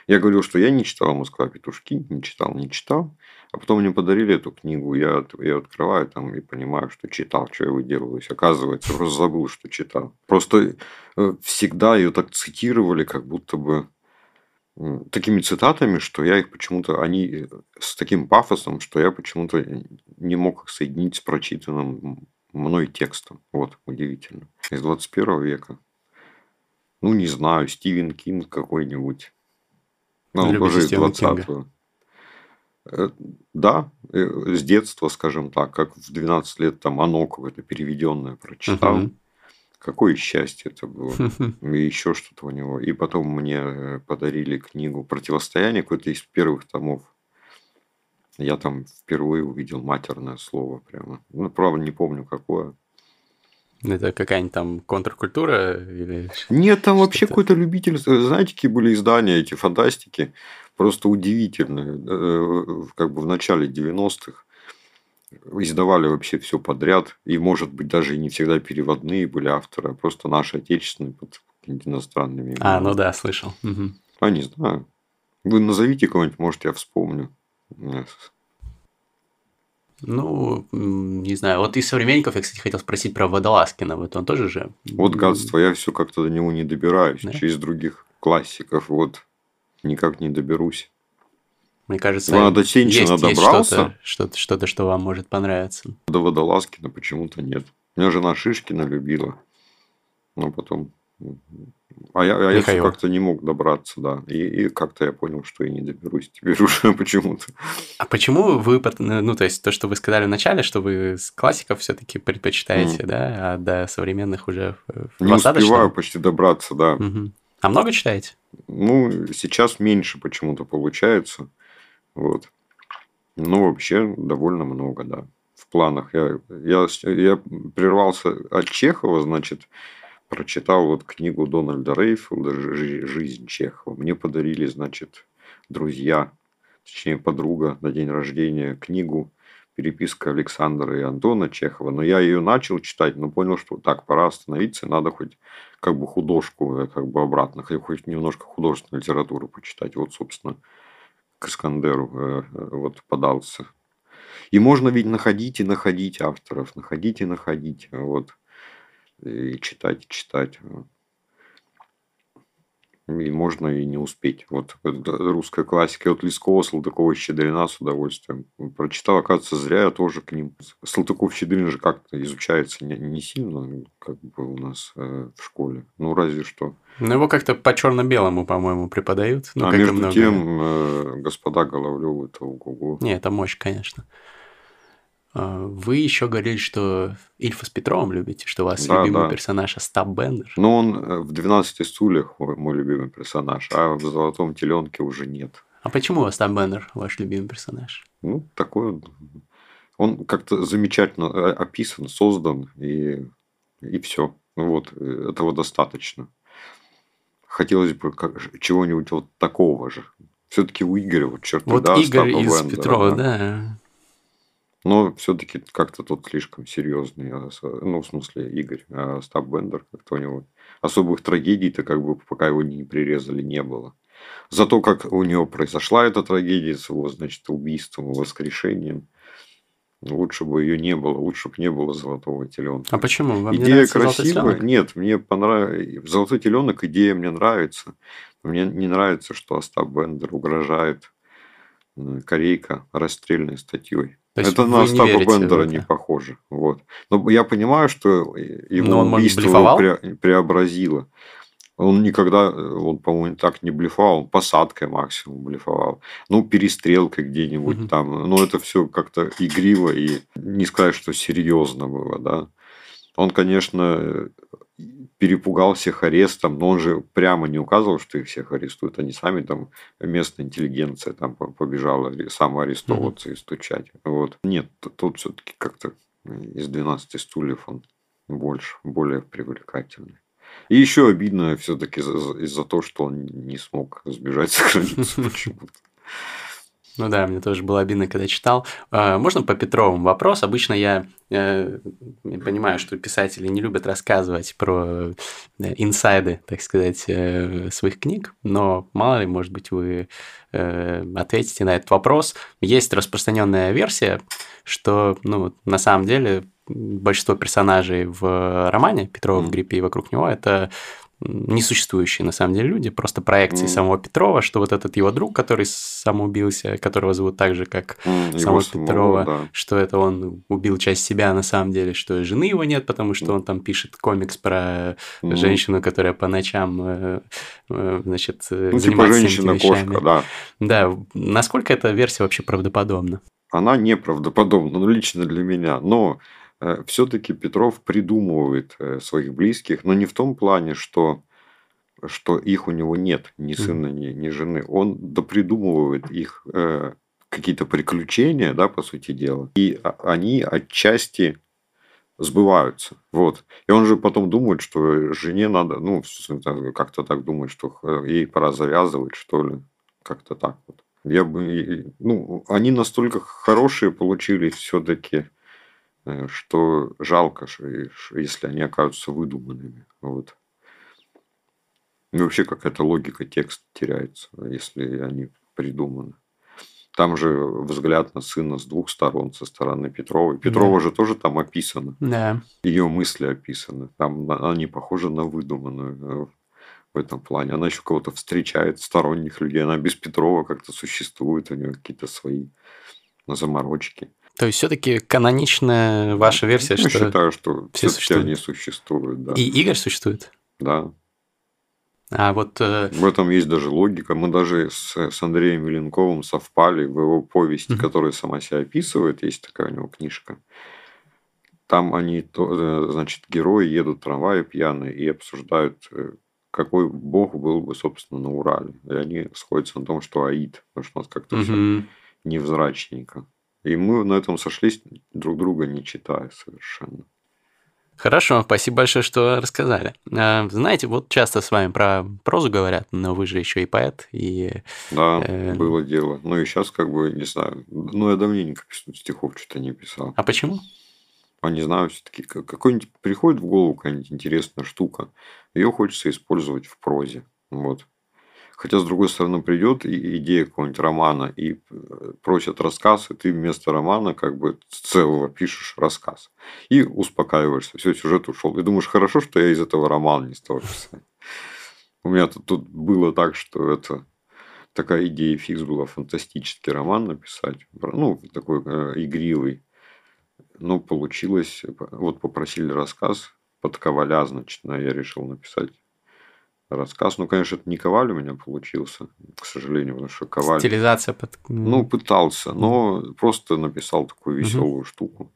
я говорил, что я не читал Москва-петушки, не читал, не читал. А потом мне подарили эту книгу, я ее открываю там и понимаю, что читал, что я выделываюсь. Оказывается, просто забыл, что читал. Просто э, всегда ее так цитировали, как будто бы такими цитатами, что я их почему-то, они э, с таким пафосом, что я почему-то не мог их соединить с прочитанным мной текстом. Вот, удивительно. Из 21 века. Ну, не знаю, Стивен Кинг какой-нибудь. Ну, уже из Стивена 20 Э, Да, э, с детства, скажем так, как в 12 лет там оно какое-то переведенное прочитал. Мгм. Какое счастье это было. И еще что-то у него. И потом мне э, подарили книгу «Противостояние», какой-то из первых томов. Я там впервые увидел матерное слово прямо. Ну, правда, не помню, какое. Это какая-нибудь там контркультура или... Нет, там вообще какой-то любитель. Знаете, какие были издания эти фантастики? Просто удивительные. Э, Как бы в начале 90-х издавали вообще все подряд. И, может быть, даже не всегда переводные были авторы, а просто наши отечественные под иностранными. А, ну да, слышал. А, не знаю. Вы назовите кого-нибудь, может, я вспомню. Ну, не знаю. Вот из современников я, кстати, хотел спросить про Водолазкина. Вот он тоже же... Вот гадство, я все как-то до него не добираюсь. Да? Через других классиков вот никак не доберусь. Мне кажется, Ну, а до Сенчина есть, есть добрался? что-то, что-то, что-то, что вам может понравиться. До Водолазкина почему-то нет. У меня жена Шишкина любила. Но потом... А я, а я как-то не мог добраться, да. И, и как-то я понял, что я не доберусь теперь уже почему-то. А почему вы, пот- ну, то есть то, что вы сказали в начале, что вы с классиков все-таки предпочитаете, да, а до современных уже Не успеваю почти добраться, да. Мгм. А много читаете? Ну, сейчас меньше почему-то получается. Вот. Ну, вообще довольно много, да. В планах. Я, я, я прервался от Чехова, значит, прочитал вот книгу Дональда Рейфилда «Жи- «Жизнь Чехова». Мне подарили, значит, друзья, точнее, подруга на день рождения книгу переписка Александра и Антона Чехова. Но я ее начал читать, но понял, что так, пора остановиться, надо хоть как бы художку, э, как бы обратно, хоть немножко художественную литературу почитать. Вот, собственно, к Искандеру э, э, вот подался. И можно ведь находить и находить авторов, находить и находить, вот, и читать, и читать. И можно и не успеть. Вот это русская классика. Я вот Лескова, Салтыкова, Щедрина с удовольствием прочитал. Оказывается, зря я тоже к ним. Салтыков, Щедрин же как-то изучается не, не сильно, как бы у нас э, в школе. Ну, разве что. Ну, его как-то по черно-белому, по-моему, преподают. Ну, а и между много. тем, э, господа Головлевы, это ого Не, это мощь, конечно. А, Вы еще говорили, что Ильфа с Петровым любите, что у вас Да, любимый да. персонаж Остап Бендер. Но он э, в «12 стульях» мой, любимый персонаж, а в «Золотом теленке» уже нет. А почему Остап Бендер ваш любимый персонаж? Ну, такой он. Он как-то замечательно э, описан, создан, и, и все. Вот, э, этого достаточно. Хотелось бы чего-нибудь вот такого же. Все-таки у Игоря вот черты, Вот да, Игорь Остапа из Бендера, Петрова, да. да. Но все-таки как-то тот слишком серьезный. а Ну, в смысле, Игорь. А Остап Бендер, как-то у него особых трагедий-то, как бы, пока его не прирезали, не было. Зато как у него произошла эта трагедия с его, значит, убийством, воскрешением, лучше бы ее не было, лучше бы не было золотого теленка. А почему? Вам не идея нравится «Золотой красивая. теленок»? Нет, мне понравилось. Золотой теленок идея мне нравится. Мне не нравится, что Остап Бендер угрожает Корейка расстрельной статьей. То есть Это на не Остапа в Бендера не похоже. Вот. Но я понимаю, что его Но он, может, убийство блефовал? его пре- преобразило. Он никогда, э, он, по-моему, так не блефовал, он посадкой максимум блефовал. Ну, перестрелкой где-нибудь Мгм. там. Ну, это все как-то игриво и не сказать, что серьезно было, да. Он, конечно, перепугал всех арестом, но он же прямо не указывал, что их всех арестуют. Они сами там, местная интеллигенция там по- побежала аре- самоарестовываться и стучать. Вот. Нет, тут все-таки как-то из 12 стульев он больше, более привлекательный. И еще обидно все-таки из-за того, что он не смог сбежать за границу почему-то. Ну да, мне тоже было обидно, когда читал. А, Можно по Петровым вопрос? Обычно я э, понимаю, что писатели не любят рассказывать про э, инсайды, так сказать, э, своих книг, но мало ли, может быть, вы ответите на этот вопрос. Есть распространенная версия, что, ну, на самом деле, большинство персонажей в романе Петрова в гриппе и вокруг него это несуществующие на самом деле люди, просто проекции Мгм. самого Петрова, что вот этот его друг, который самоубился, которого зовут так же, как М, самого самого, Петрова, да. что это он убил часть себя на самом деле, что жены его нет, потому что он там пишет комикс про Мгм. женщину, которая по ночам, э, э, значит, э, Ну, типа занимается этими женщина-кошка, да. Да, насколько эта версия вообще правдоподобна? Она неправдоподобна, ну, лично для меня. Но все-таки Петров придумывает э, своих близких, но не в том плане, что, что их у него нет, ни сына, ни, ни жены. Он допридумывает их э, какие-то приключения, да, по сути дела. И они отчасти сбываются. Вот. И он же потом думает, что жене надо, ну, как-то так думает, что э, ей пора завязывать, что ли. Как-то так вот. Я бы, ну, они настолько хорошие получились все-таки, что жалко, что ш- если они окажутся выдуманными. Вот. И вообще какая-то логика текста теряется, если они придуманы. Там же взгляд на сына с двух сторон, со стороны Петрова. Петрова Да. же тоже там описано. Да. Ее мысли описаны. Там она не похожа на выдуманную э, в этом плане. Она еще кого-то встречает, сторонних людей. Она без Петрова как-то существует. У нее какие-то свои заморочки. То есть все-таки каноничная ваша версия, Я что считаю, что все существуют. они существуют. Да. и Игорь существует. да. А вот э, В этом есть даже логика. Мы даже с, с Андреем Миленковым совпали в его повести, Мгм. которая сама себя описывает. Есть такая у него книжка. Там они, то- э, значит, герои едут в трамвае пьяные и обсуждают, э, какой бог был бы, собственно, на Урале. И они сходятся на том, что Аид, потому что у нас как-то все мгм. невзрачненько. И мы на этом сошлись, друг друга не читая совершенно. Хорошо, спасибо большое, что рассказали. А, Знаете, вот часто с вами про прозу говорят, но вы же еще и поэт, и Да, Э, было дело. Ну и сейчас, как бы, не знаю. Ну, я давненько стихов что-то не писал. а почему? А не знаю, все-таки какой-нибудь приходит в голову какая-нибудь интересная штука, ее хочется использовать в прозе. Вот. Хотя, с другой стороны, придет идея какого-нибудь романа и э, просят рассказ, и ты вместо романа как бы целого пишешь рассказ. И успокаиваешься. Все, сюжет ушел. И думаешь, хорошо, что я из этого романа не стал писать. У меня тут, тут было так, что это такая идея фикс была фантастический роман написать. Ну, такой э, игривый. Ну, получилось, вот попросили рассказ под Коваля, значит, ну, я решил написать рассказ. Ну, конечно, это не Коваль у меня получился, к сожалению, потому что Коваль, Стилизация под... ну, пытался, но просто написал такую веселую штуку.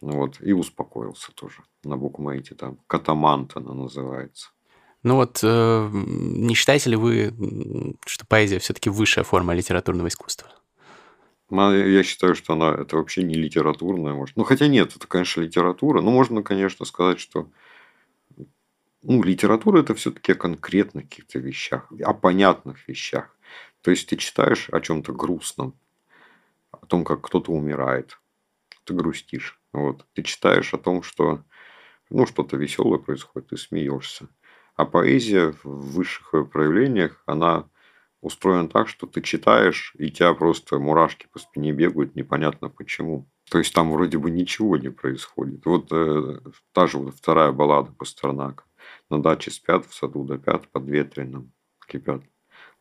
Вот, и успокоился тоже на букмейте там. Катамант она называется. Ну вот, э, не считаете ли вы, что поэзия все-таки высшая форма литературного искусства? Ну, Я считаю, что она это вообще не литературная, может. Ну, хотя нет, это, конечно, литература. Ну, можно, конечно, сказать, что ну, литература это все-таки о конкретных каких-то вещах, о понятных вещах. То есть ты читаешь о чем-то грустном, о том, как кто-то умирает, ты грустишь. Вот. Ты читаешь о том, что ну, что-то веселое происходит, ты смеешься. А поэзия в высших ее проявлениях, она устроена так, что ты читаешь, и тебя просто мурашки по спине бегают, непонятно почему. То есть там вроде бы ничего не происходит. Вот э, та же вот вторая баллада Пастернака. На даче спят, в саду допят, под ветреным кипят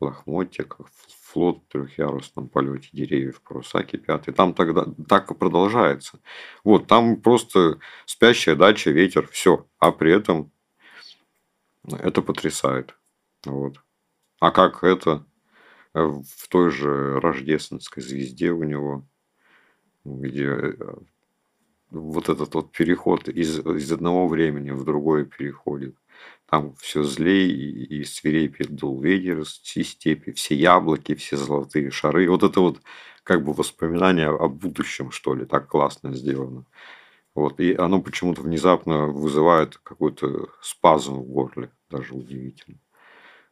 лохмотья, как флот в трехъярусном полете деревьев, паруса кипят. И там тогда так и продолжается. Вот, там просто спящая дача, ветер, все. А при этом это потрясает. Вот. А как это э, в той же рождественской звезде у него, где э, вот этот вот переход из, из одного времени в другое переходит. Там все злей и, и свирепее дул ветер с степи, все яблоки, все золотые шары. Вот это вот как бы воспоминание о будущем, что ли, так классно сделано. Вот. И оно почему-то внезапно вызывает какой-то спазм в горле, даже удивительно.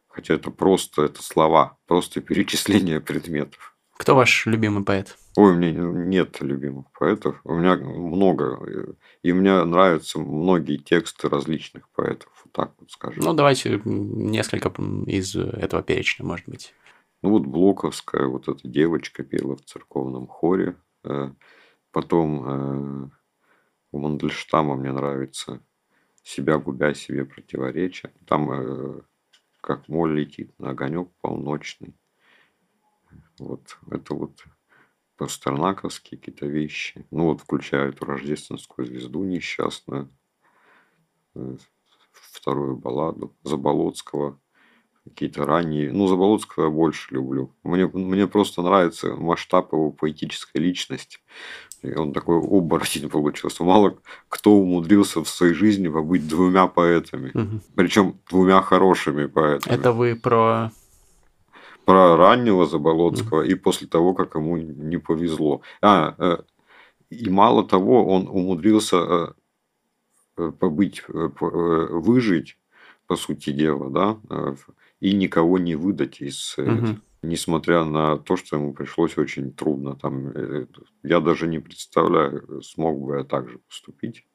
Хотя это просто это слова, просто перечисление предметов. Кто ваш любимый поэт? Ой, у меня нет любимых поэтов. У меня много. И мне нравятся многие тексты различных поэтов. Вот так вот скажем. Ну, давайте несколько из этого перечня, может быть. Ну, вот Блоковская, вот эта девочка пела в церковном хоре. Э, Потом э, у Мандельштама мне нравится «Себя губя, себе противоречия». Там э, как моль летит на огонек полночный. Вот это вот пастернаковские какие-то вещи. Ну вот включая эту рождественскую звезду несчастную, э, вторую балладу Заболоцкого, какие-то ранние. Ну, Заболоцкого я больше люблю. Мне, мне просто нравится масштаб его поэтической личности. И он такой оборотень получился. Мало кто умудрился в своей жизни побыть двумя поэтами. Мгм. Причем двумя хорошими поэтами. Это вы про... Про раннего Заболоцкого и после того, как ему не повезло. А, э, и мало того, он умудрился э, э, побыть, по- выжить, по сути дела, да, и никого не выдать из... Мгм. Несмотря на то, что ему пришлось очень трудно. Там, я даже не представляю, смог бы я так же поступить,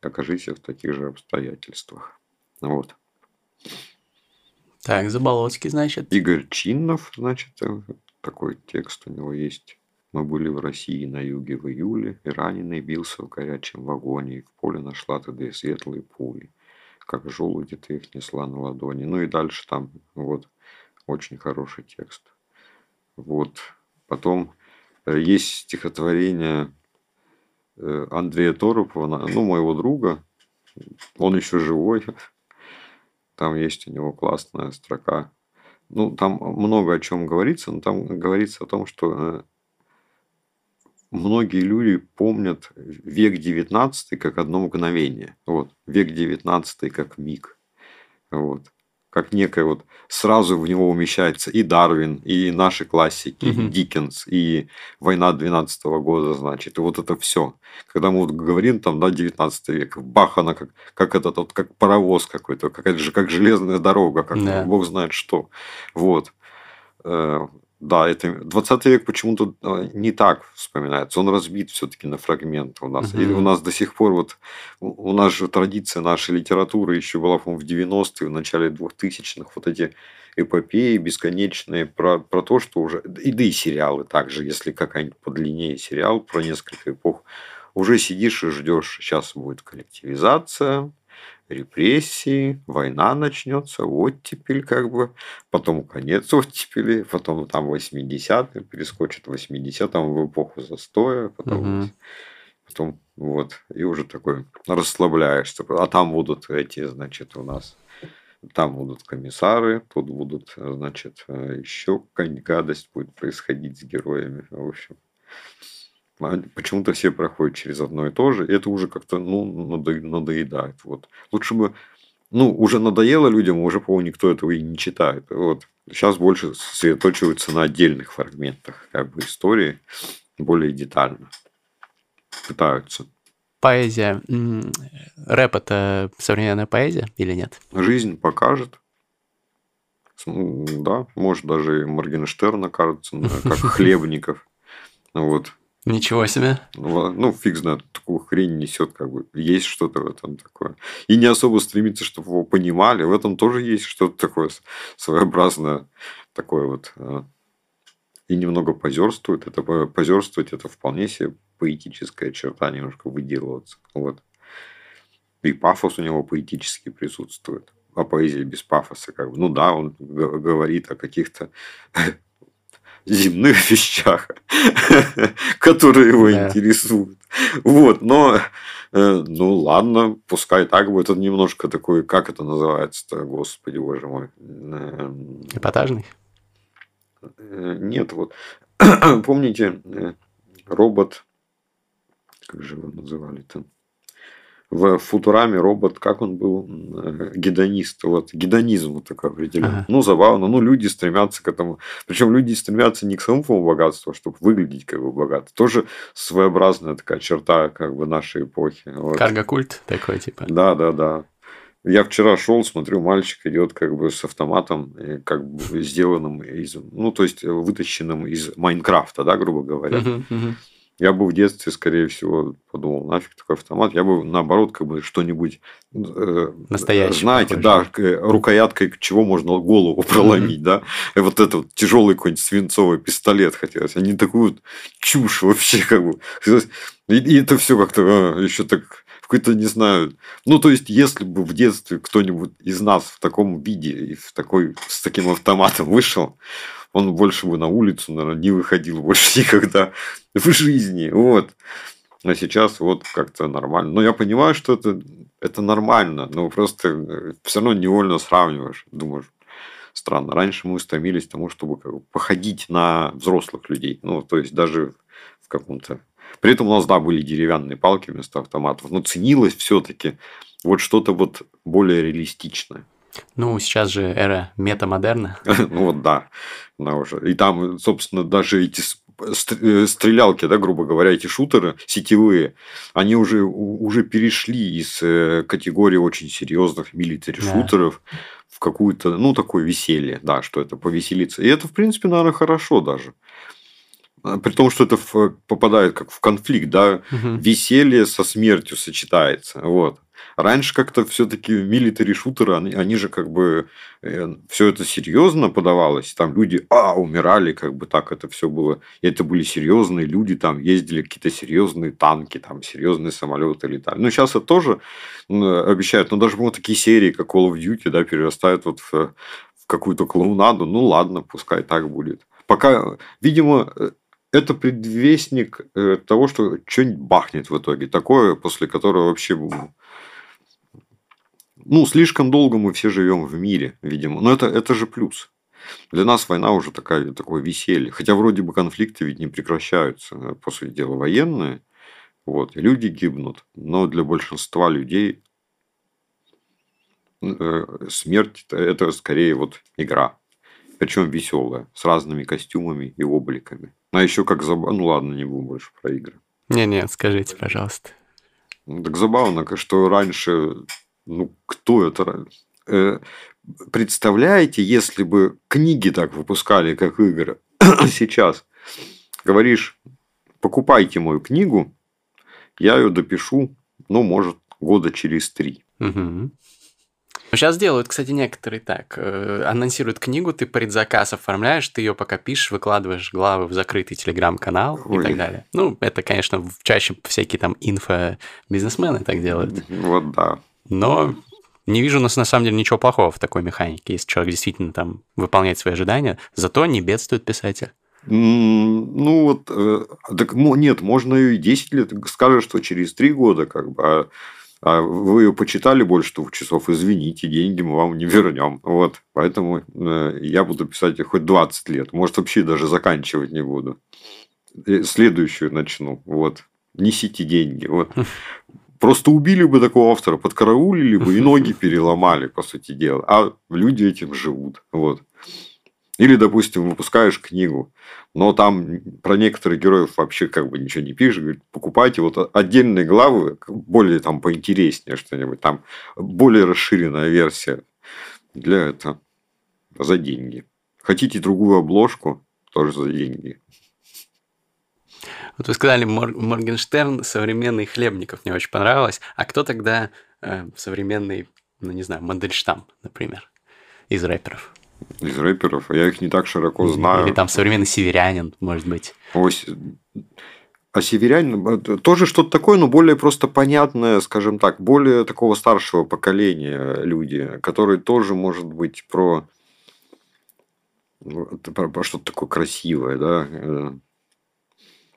окажись я в таких же обстоятельствах. Вот. Так, Заболоцкий, значит. Игорь Чиннов, значит, э, такой текст у него есть. Мы были в России на юге в июле, и раненый бился в горячем вагоне, и в поле нашла ты две светлые пули. Как желуди ты их несла на ладони. Ну и дальше там вот очень хороший текст. Вот. Потом э, есть стихотворение э, Андрея Торопова, ну, моего друга. Он еще живой. Там есть у него классная строка. Ну, там много о чем говорится, но там говорится о том, что э, многие люди помнят век XIX как одно мгновение. Вот. Век XIX как миг. Вот. Как некое вот сразу в него умещается и Дарвин, и наши классики, угу. и Диккенс, и война 12 -го года, значит, и вот это все. Когда мы вот говорим там, да, 19 век, бах, она как, как этот, вот, как паровоз какой-то, как, как железная дорога, как да. бог знает что. Вот. Э, да, это 20 век почему-то а, не так вспоминается. Он разбит все-таки на фрагменты у нас. Угу. И у нас до сих пор вот у нас же традиция нашей литературы еще была, по-моему, в 90-е, в начале 2000-х. Вот эти эпопеи бесконечные про, про то, что уже... И да и сериалы также, если какая-нибудь подлиннее сериал про несколько эпох. Уже сидишь и ждешь, сейчас будет коллективизация, репрессии, война начнется, оттепель как бы, потом конец оттепели, потом там 80-е, перескочит 80-м в эпоху застоя, потом, угу. потом вот, и уже такой расслабляешься. А там будут эти, значит, у нас там будут комиссары, тут будут, значит, еще какая-нибудь гадость будет происходить с героями. В общем, почему-то все проходят через одно и то же, и это уже как-то ну, надоедает. Вот. Лучше бы, ну, уже надоело людям, уже, по-моему, никто этого и не читает. Вот. Сейчас больше сосредоточиваются на отдельных фрагментах как бы истории, более детально пытаются. Поэзия. Рэп – это современная поэзия или нет? Жизнь покажет. Да, может, даже и Моргенштерна кажется, как Хлебников. Вот. Ничего себе. Ну, фиг знает, такую хрень несет, как бы. Есть что-то в этом такое. И не особо стремится, чтобы его понимали. В этом тоже есть что-то такое своеобразное, такое вот. А. И немного позерствует. Это позерствовать это вполне себе поэтическая черта, немножко выделываться. Вот. И пафос у него поэтически присутствует. А поэзия без пафоса, как бы. Ну да, он говорит о каких-то земных вещах, которые его интересуют. Вот, но э, ну ладно, пускай так будет. Он немножко такой, как это называется-то, господи боже мой. Эм, Эпатажный? Э, нет, вот помните э, робот, как же его называли-то? В Футураме робот, как он был, э, гедонист. Вот, гедонизм вот такой определен. Ага. Ну, забавно. Ну, люди стремятся к этому. Причем люди стремятся не к самому богатству, а чтобы выглядеть как бы богато. Тоже своеобразная такая черта как бы нашей эпохи. Вот. Карго-культ такой, типа. Да, да, да. Я вчера шел, смотрю, мальчик идет как бы с автоматом, как бы сделанным из, ну, то есть вытащенным из Майнкрафта, да, грубо говоря. Uh-huh, uh-huh. Я бы в детстве, скорее всего, подумал, нафиг такой автомат. Я бы, наоборот, как бы что-нибудь... Э, Настоящий. Знаете, похож. да, рукояткой чего можно голову проломить, да. И вот этот тяжелый какой-нибудь свинцовый пистолет хотелось. Они такую чушь вообще как бы... И, и это все как-то а, еще так какой-то, не знаю, ну, то есть, если бы в детстве кто-нибудь из нас в таком виде и в такой, с таким автоматом вышел, он больше бы на улицу, наверное, не выходил больше никогда в жизни. Вот. А сейчас вот как-то нормально. Но я понимаю, что это, это нормально, но просто э, все равно невольно сравниваешь. Думаешь, странно. Раньше мы стремились к тому, чтобы как бы походить на взрослых людей. Ну, то есть даже в каком-то... При этом у нас, да, были деревянные палки вместо автоматов, но ценилось все-таки вот что-то вот более реалистичное. Ну, сейчас же эра метамодерна. ну вот да, она уже. И там, собственно, даже эти э, стрелялки, да, грубо говоря, эти шутеры сетевые, они уже, уже перешли из э, категории очень серьезных милитари шутеров да. в какую-то, ну, такое веселье, да, что это повеселиться. И это, в принципе, наверное, хорошо даже. А, при том, что это попадает как в конфликт, да, угу. веселье со смертью сочетается. Вот. Раньше как-то все-таки милитари шутеры, они, они же как бы э, все это серьезно подавалось. Там люди, а, умирали, как бы так это все было. И это были серьезные люди, там ездили какие-то серьезные танки, там серьезные самолеты летали. Ну, сейчас это тоже обещают, но даже вот такие серии, как Call of Duty, да, перерастают вот в, в какую-то клоунаду. Ну, ладно, пускай так будет. Пока, видимо, э, это предвестник э, того, что что-нибудь бахнет в итоге. Такое, после которого вообще... Ну, слишком долго мы все живем в мире, видимо. Но это, это же плюс. Для нас война уже такая, такое веселье. Хотя вроде бы конфликты ведь не прекращаются. Э, по сути дела, военные. Вот, и люди гибнут. Но для большинства людей э, смерть – это скорее вот игра. Причем веселая, с разными костюмами и обликами. А еще как забавно... Ну ладно, не буду больше про игры. Не-не, скажите, пожалуйста. Ну, так забавно, что раньше... Ну, кто это? Э, представляете, если бы книги так выпускали, как игры сейчас? Говоришь, покупайте мою книгу, я ее допишу, ну, может, года через три. Угу. Сейчас делают, кстати, некоторые так. Э, анонсируют книгу, ты предзаказ оформляешь, ты ее пока пишешь, выкладываешь главы в закрытый телеграм-канал и так далее. Ну, это, конечно, чаще всякие там инфо-бизнесмены так делают. Вот да. Но не вижу у нас на самом деле ничего плохого в такой механике, если человек действительно там выполняет свои ожидания, зато не бедствует писатель. Ну вот, э, так нет, можно и 10 лет, скажешь, что через 3 года, как бы, а а вы ее почитали больше двух часов, извините, деньги мы вам не вернем. Вот. Поэтому э, я буду писать хоть 20 лет. Может, вообще даже заканчивать не буду. Следующую начну. Вот. Несите деньги. Вот. Просто убили бы такого автора, подкараулили бы и ноги переломали, по сути дела. А люди этим живут. Вот. Или, допустим, выпускаешь книгу, но там про некоторых героев вообще как бы ничего не пишешь, говорит, покупайте вот отдельные главы, более там поинтереснее что-нибудь, там более расширенная версия для этого за деньги. Хотите другую обложку, тоже за деньги. Вот вы сказали, Мор- Моргенштерн современный Хлебников мне очень понравилось. А кто тогда э, современный, ну не знаю, Мандельштам, например, из рэперов? Из рэперов. Я их не так широко знаю. Или там современный северянин, может быть. Ось. А северянин э, тоже что-то такое, но более просто понятное, скажем так, более такого старшего поколения люди, которые тоже, может быть, про, про, про что-то такое красивое, да.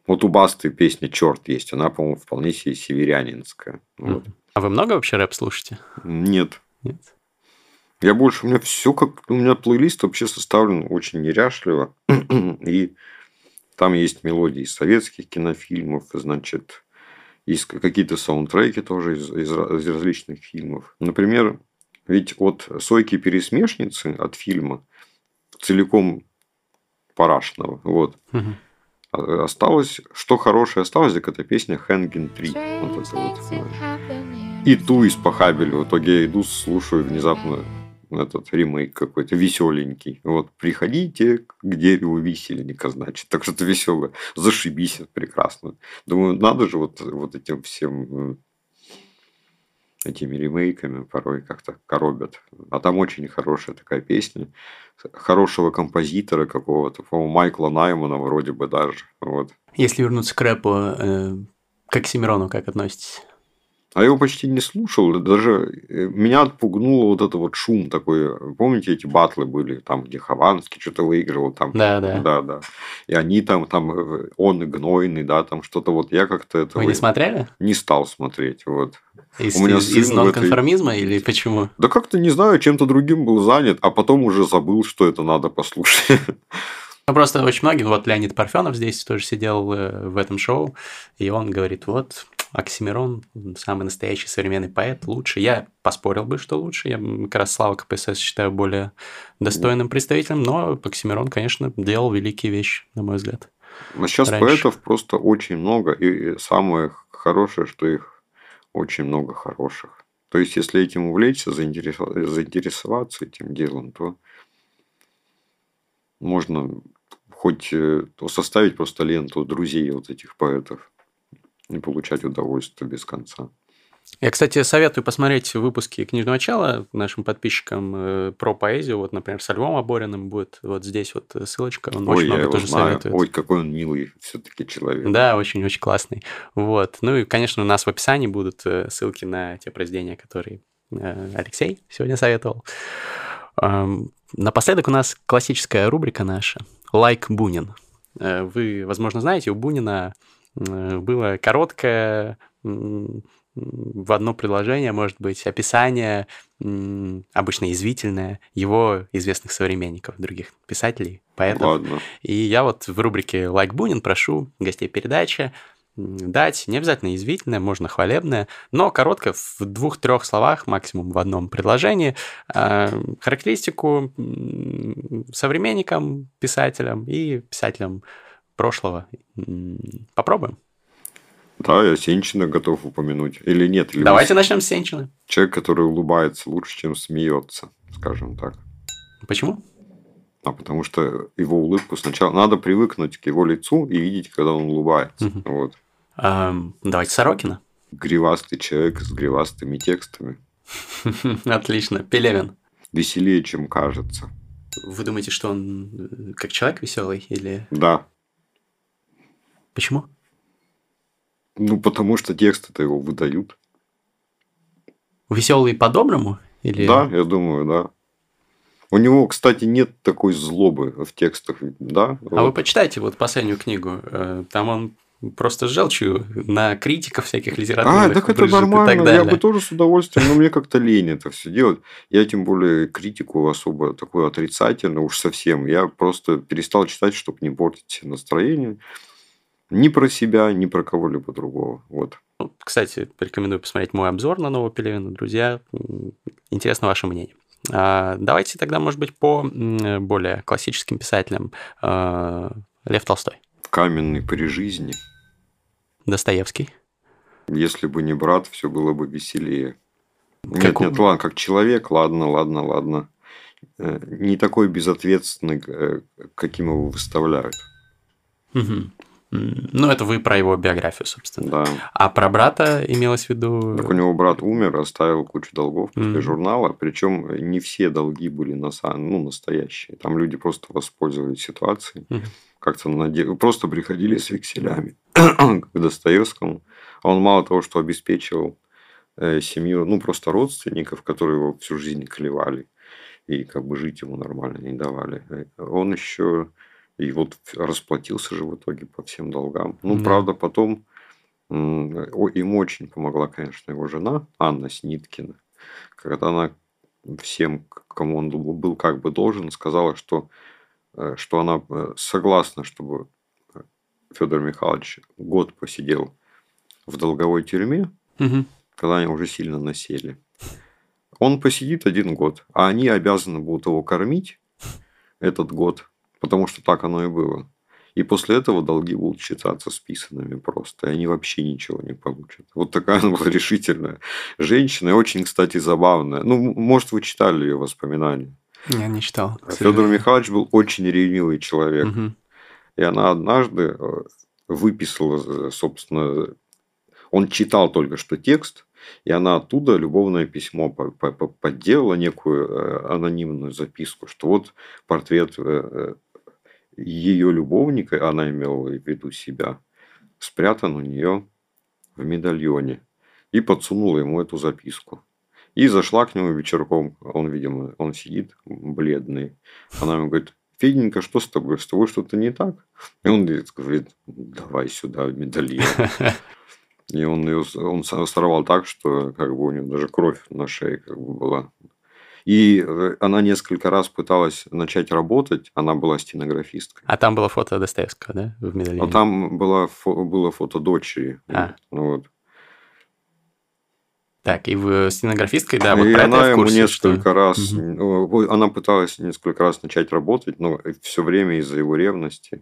Вот у Басты песня «Черт» есть, она, по-моему, вполне себе северянинская. Вот. А вы много вообще рэп слушаете? Нет. Нет. Я больше, у меня все как... У меня плейлист вообще составлен очень неряшливо. И там есть мелодии из советских кинофильмов, значит, есть какие-то саундтреки тоже из, из, из различных фильмов. Например, ведь от «Сойки пересмешницы» от фильма целиком Парашного, вот, угу. Осталось, что хорошее осталось, так это песня «Хэнген 3». Вот это вот. И ту из Пахабеля. В итоге я иду, слушаю внезапно этот ремейк какой-то веселенький. Вот, приходите к дереву висельника, значит. Так что-то веселое. Зашибись, прекрасно. Думаю, надо же вот, вот этим всем этими ремейками порой как-то коробят. А там очень хорошая такая песня. Хорошего композитора какого-то, по-моему, Майкла Наймана вроде бы даже. Вот. Если вернуться к рэпу, э, как к Семерону, как относитесь? А я его почти не слушал. Даже э, меня отпугнуло вот это вот шум такой. Помните, эти батлы были, там, где Хованский что-то выигрывал. Там, да, да. Да, да. И они там, там, э, он гнойный, да, там что-то вот. Я как-то это... Вы не смотрели? Не стал смотреть, вот. Из, У меня из, из нонконформизма этой... или почему? Да как-то, не знаю, чем-то другим был занят, а потом уже забыл, что это надо послушать. Ну, просто очень многие, вот Леонид Парфенов здесь тоже сидел э, в этом шоу, и он говорит, вот, Оксимирон самый настоящий современный поэт, лучше. Я поспорил бы, что лучше. Я как раз Слава КПСС считаю более достойным представителем, но Оксимирон, конечно, делал великие вещи, на мой взгляд. Но сейчас раньше. поэтов просто очень много, и самое хорошее, что их очень много хороших. То есть, если этим увлечься, заинтересоваться этим делом, то можно хоть э, составить просто ленту друзей вот этих поэтов и получать удовольствие без конца. Я, кстати, советую посмотреть выпуски книжного чала нашим подписчикам э, про поэзию. Вот, например, со Львом Обориным будет вот здесь вот ссылочка. Он Ой, очень много тоже знаю. советует. Ой, какой он милый все-таки человек. Да, очень-очень классный. Вот. Ну и, конечно, у нас в описании будут э, ссылки на те произведения, которые э, Алексей сегодня советовал. Напоследок у нас классическая рубрика наша «Like Бунин». Э, Вы, возможно, знаете, у Бунина было короткое в одно предложение, может быть, описание, обычно язвительное, его известных современников, других писателей, поэтов. Ладно. И я вот в рубрике «Like Бунин» прошу гостей передачи дать не обязательно язвительное, можно хвалебное, но короткое, в двух-трех словах, максимум в одном предложении, э, характеристику современникам, писателям и писателям прошлого. Попробуем. Да, я Сенчина готов упомянуть. Или нет? Или Давайте начнем с Сенчина. Человек, который улыбается лучше, чем смеется, скажем так. Почему? А потому что его улыбку сначала надо привыкнуть к его лицу и видеть, когда он улыбается. Мгм. Вот. Эм, давайте Сорокина. Гривастый человек с гривастыми текстами. Отлично. Пелевин. Веселее, чем кажется. Вы думаете, что он э, как человек веселый или Да. Почему? Ну, потому что тексты-то его выдают. Веселый по-доброму? Или... Да, я думаю, да. У него, кстати, нет такой злобы в текстах, да? А вы Вот. почитайте вот последнюю книгу. э, Там он просто с желчью на критиков всяких литературных А, так это нормально. так Я бы тоже с удовольствием, но мне как-то лень это все делать. Я тем более критику особо такую отрицательную уж совсем. Я просто перестал читать, чтобы не портить настроение. Ни про себя, ни про кого-либо другого. Вот. Ну, Кстати, рекомендую посмотреть мой обзор на нового Пелевина. Друзья, интересно ваше мнение. А, Давайте тогда, может быть, по более классическим писателям. А, Лев Толстой, Каменный при жизни. Достоевский. Если бы не брат, все было бы веселее. Нет, Как у- нет, ладно, как человек, ладно, ладно, ладно. Э, Не такой безответственный, э, каким его выставляют. Мгм. Ну, это вы про его биографию, собственно. Да. А про брата имелось в виду... Так у него брат умер, оставил кучу долгов после Мгм. журнала. Причем не все долги были на самом, ну, настоящие. Там люди просто воспользовались ситуацией. Мгм. Как-то наде- просто приходили с векселями к Достоевскому. А он мало того, что обеспечивал э, семью, ну, просто родственников, которые его всю жизнь клевали и как бы жить ему нормально не давали. э, Он еще и вот расплатился же в итоге по всем долгам. Ну, Да. правда, потом им очень помогла, конечно, его жена Анна Сниткина, когда она всем, кому он был как бы должен, сказала, что, э, что она э, согласна, чтобы Федор Михайлович год посидел в долговой тюрьме, Мгм. когда они уже сильно насели. Он посидит один год, а они обязаны будут его кормить этот год, потому что так оно и было. И после этого долги будут считаться списанными просто, и они вообще ничего не получат. Вот такая она была решительная женщина, и очень, кстати, забавная. Ну, может, вы читали ее воспоминания. Я не читал. Федор. Михайлович был очень ревнивый человек. Мгм. И она однажды э, выписала, э, собственно, он читал только что текст, и она оттуда любовное письмо по- по- по- подделала, некую э, анонимную записку, что вот портрет ее любовника, она имела в виду себя, спрятан у нее в медальоне. И подсунула ему эту записку. И зашла к нему вечерком. Он, видимо, он сидит бледный. Она ему говорит, Феденька, что с тобой? С тобой что-то не так? И он говорит, давай сюда медальон. И он ее он со- сорвал так, что как бы у него даже кровь на шее как бы была. И э, она несколько раз пыталась начать работать, она была стенографисткой. А там было фото Достоевского, да, в медальоне? А там была, фо- было фото дочери. А. Вот. Так, и в стенографисткой, да, вот и про это она я в ему курсе, несколько что... раз, ну, ой, она пыталась несколько раз начать работать, но все время из-за его ревности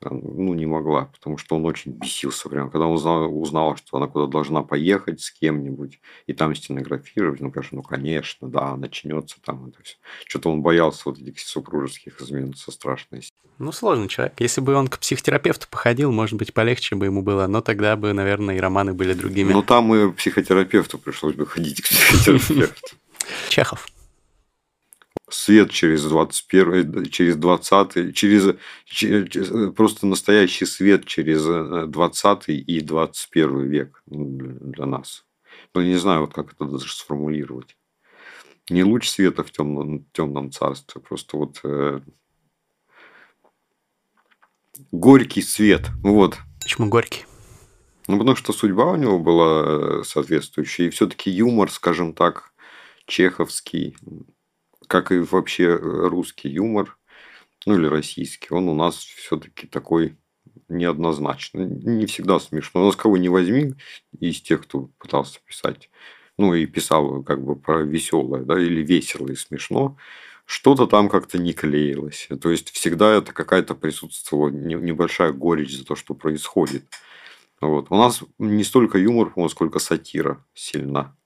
ну, не могла, потому что он очень бесился прям. Когда он узнал, узнала, что она куда должна поехать с кем-нибудь и там стенографировать, ну, конечно, ну, конечно, да, начнется там это все. Что-то он боялся вот этих супружеских измен со страшной. Ну, сложный человек. Если бы он к психотерапевту походил, может быть, полегче бы ему было, но тогда бы, наверное, и романы были другими. Но там и психотерапевту пришлось бы ходить к психотерапевту. Чехов. Свет через 21, через 20, через, через просто настоящий свет через 20 и 21 век для нас. Ну, не знаю, вот как это даже сформулировать. Не луч света в темном, темном царстве, просто вот э, горький свет. Вот. Почему горький? Ну, потому что судьба у него была э, соответствующая. И все-таки юмор, скажем так, чеховский, как и вообще русский юмор, ну или российский, он у нас все-таки такой неоднозначный. Не всегда смешно. У нас кого не возьми из тех, кто пытался писать, ну и писал как бы про веселое, да, или весело и смешно, что-то там как-то не клеилось. То есть всегда это какая-то присутствовала небольшая горечь за то, что происходит. Вот. У нас не столько юмор, сколько сатира сильна.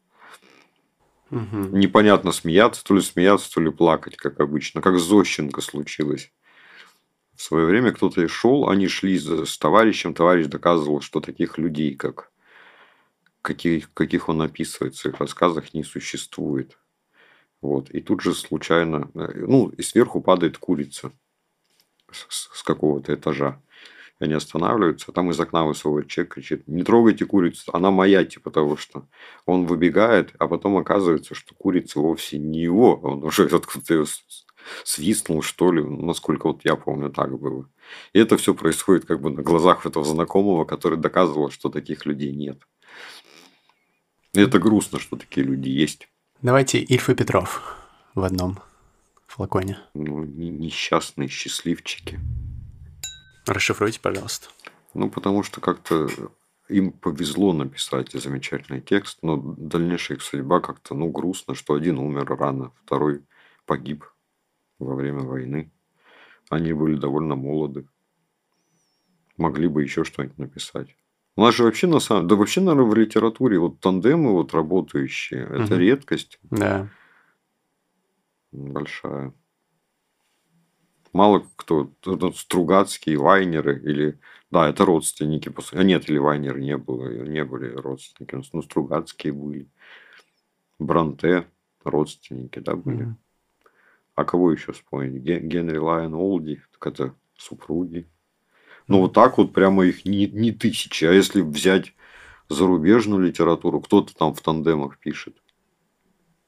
Угу. Непонятно смеяться, то ли смеяться, то ли плакать, как обычно. Как с Зощенко случилось. В свое время кто-то и шел, они шли с товарищем, товарищ доказывал, что таких людей, как каких, каких он описывает в своих рассказах, не существует. Вот. И тут же случайно, э, ну, и сверху падает курица с, с какого-то этажа. И они останавливаются, а там из окна высовывает человек, кричит, не трогайте курицу, она моя, типа того, что он выбегает, а потом оказывается, что курица вовсе не его, он уже откуда-то ее свистнул, что ли, насколько вот я помню, так было. И это все происходит как бы на глазах этого знакомого, который доказывал, что таких людей нет. И это грустно, что такие люди есть. Давайте Ильф и Петров в одном флаконе. Ну, несчастные счастливчики. Расшифруйте, пожалуйста. Ну, потому что как-то им повезло написать замечательный текст, но дальнейшая их судьба как-то, ну, грустно, что один умер рано, второй погиб во время войны. Они были довольно молоды. Могли бы еще что-нибудь написать. У нас же вообще на самом да вообще, наверное, в литературе вот тандемы вот работающие, угу. это редкость. Да. Большая. Мало кто, Стругацкие, Вайнеры или... Да, это родственники. А нет, или Вайнеры не было, не были родственники. Ну, Стругацкие были. Бранте родственники, да, были. Угу. А кого еще вспомнить? Генри Лайон Олди, так это супруги. Ну, вот так вот прямо их не, не тысячи. А если взять зарубежную литературу, кто-то там в тандемах пишет.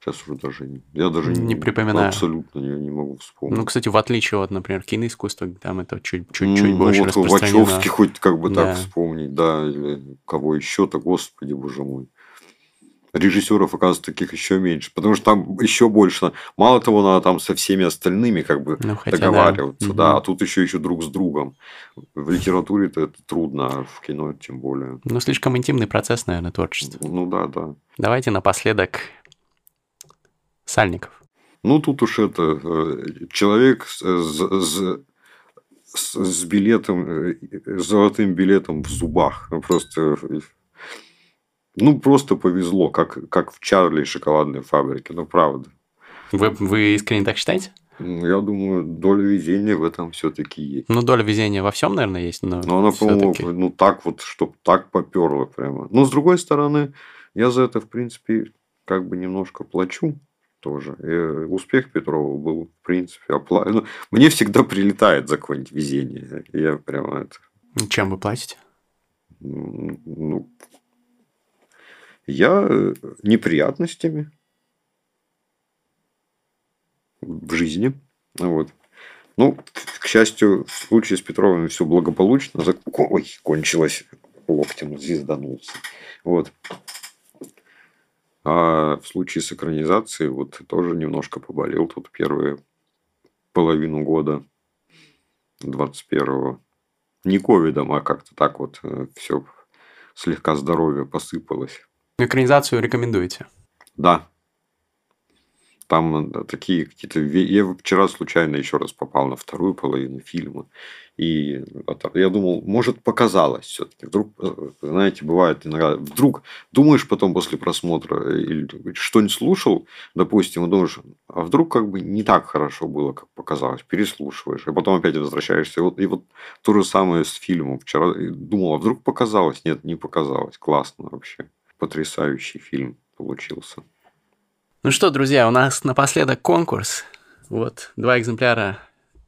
Сейчас уже даже. Я даже не, не припоминаю. Абсолютно не, не могу вспомнить. Ну, кстати, в отличие от, например, киноискусства, там это чуть-чуть ну, больше вот распространено. Вачовски хоть как бы да. так вспомнить, да, или кого еще-то, господи, боже мой режиссеров, оказывается, таких еще меньше. Потому что там еще больше. Мало того, надо там со всеми остальными как бы ну, договариваться. Да. да, а тут еще еще друг с другом. В литературе это трудно, а в кино тем более. Ну, слишком интимный процесс, наверное, творчество. Ну да, да. Давайте напоследок Сальников. Ну, тут уж это э, человек с, с, с, с билетом, э, с золотым билетом в зубах. Просто ну, просто повезло, как, как в Чарли и шоколадной фабрике, ну, правда. Вы, вы искренне так считаете? Ну, я думаю, доля везения в этом все-таки есть. Ну, доля везения во всем, наверное, есть, но. Но она, по-моему, ну так вот, чтобы так поперло прямо. Но с другой стороны, я за это, в принципе, как бы немножко плачу тоже. И успех Петрова был, в принципе, опла... ну, Мне всегда прилетает за какое-нибудь везение. Я прямо это. Чем вы платите? Ну, я э, неприятностями в жизни. Вот. Ну, к счастью, в случае с Петровым все благополучно. Ой, кончилось локтем, звезданулся. Вот. А в случае с экранизацией вот тоже немножко поболел тут первые половину года 21-го. Не ковидом, а как-то так вот э, все слегка здоровье посыпалось. Экранизацию рекомендуете? Да. Там такие какие-то... Я вчера случайно еще раз попал на вторую половину фильма. И я думал, может, показалось все-таки. Вдруг, э, знаете, бывает иногда, вдруг думаешь потом после просмотра или что-нибудь слушал, допустим, и думаешь, а вдруг как бы не так хорошо было, как показалось, переслушиваешь, и потом опять возвращаешься. И вот, и вот то же самое с фильмом. Вчера думал, а вдруг показалось? Нет, не показалось. Классно вообще. Потрясающий фильм получился. Ну что, друзья, у нас напоследок конкурс. Вот, два экземпляра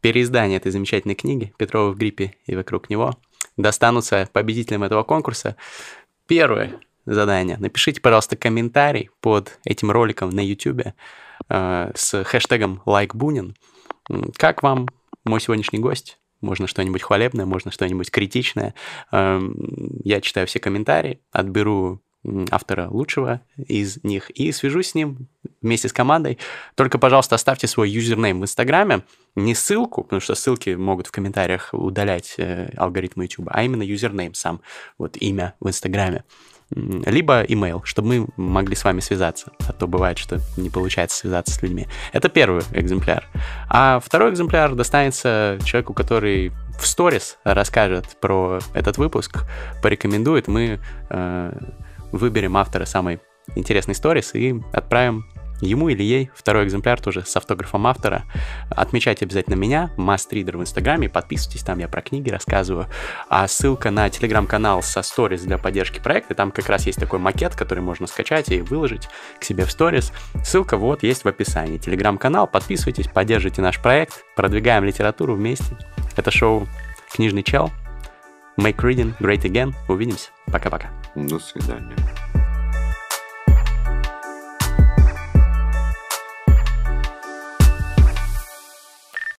переиздания этой замечательной книги «Петрова в гриппе и вокруг него» достанутся победителям этого конкурса. Первое задание. Напишите, пожалуйста, комментарий под этим роликом на YouTube э, с хэштегом LikeBunin. Как вам мой сегодняшний гость? Можно что-нибудь хвалебное, можно что-нибудь критичное. Э, я читаю все комментарии, отберу автора лучшего из них и свяжусь с ним вместе с командой. Только, пожалуйста, оставьте свой юзернейм в Инстаграме, не ссылку, потому что ссылки могут в комментариях удалять э, алгоритмы YouTube, а именно юзернейм сам, вот имя в Инстаграме. Либо имейл, чтобы мы могли с вами связаться. А то бывает, что не получается связаться с людьми. Это первый экземпляр. А второй экземпляр достанется человеку, который в сторис расскажет про этот выпуск, порекомендует. Мы э, выберем автора самой интересной сторис и отправим ему или ей второй экземпляр тоже с автографом автора. Отмечайте обязательно меня, Мастридер в Инстаграме, подписывайтесь, там я про книги рассказываю. А ссылка на телеграм-канал со сторис для поддержки проекта, там как раз есть такой макет, который можно скачать и выложить к себе в сторис. Ссылка вот есть в описании. Телеграм-канал, подписывайтесь, поддержите наш проект, продвигаем литературу вместе. Это шоу «Книжный чел». Make reading great again. Увидимся. Пока-пока. До свидания.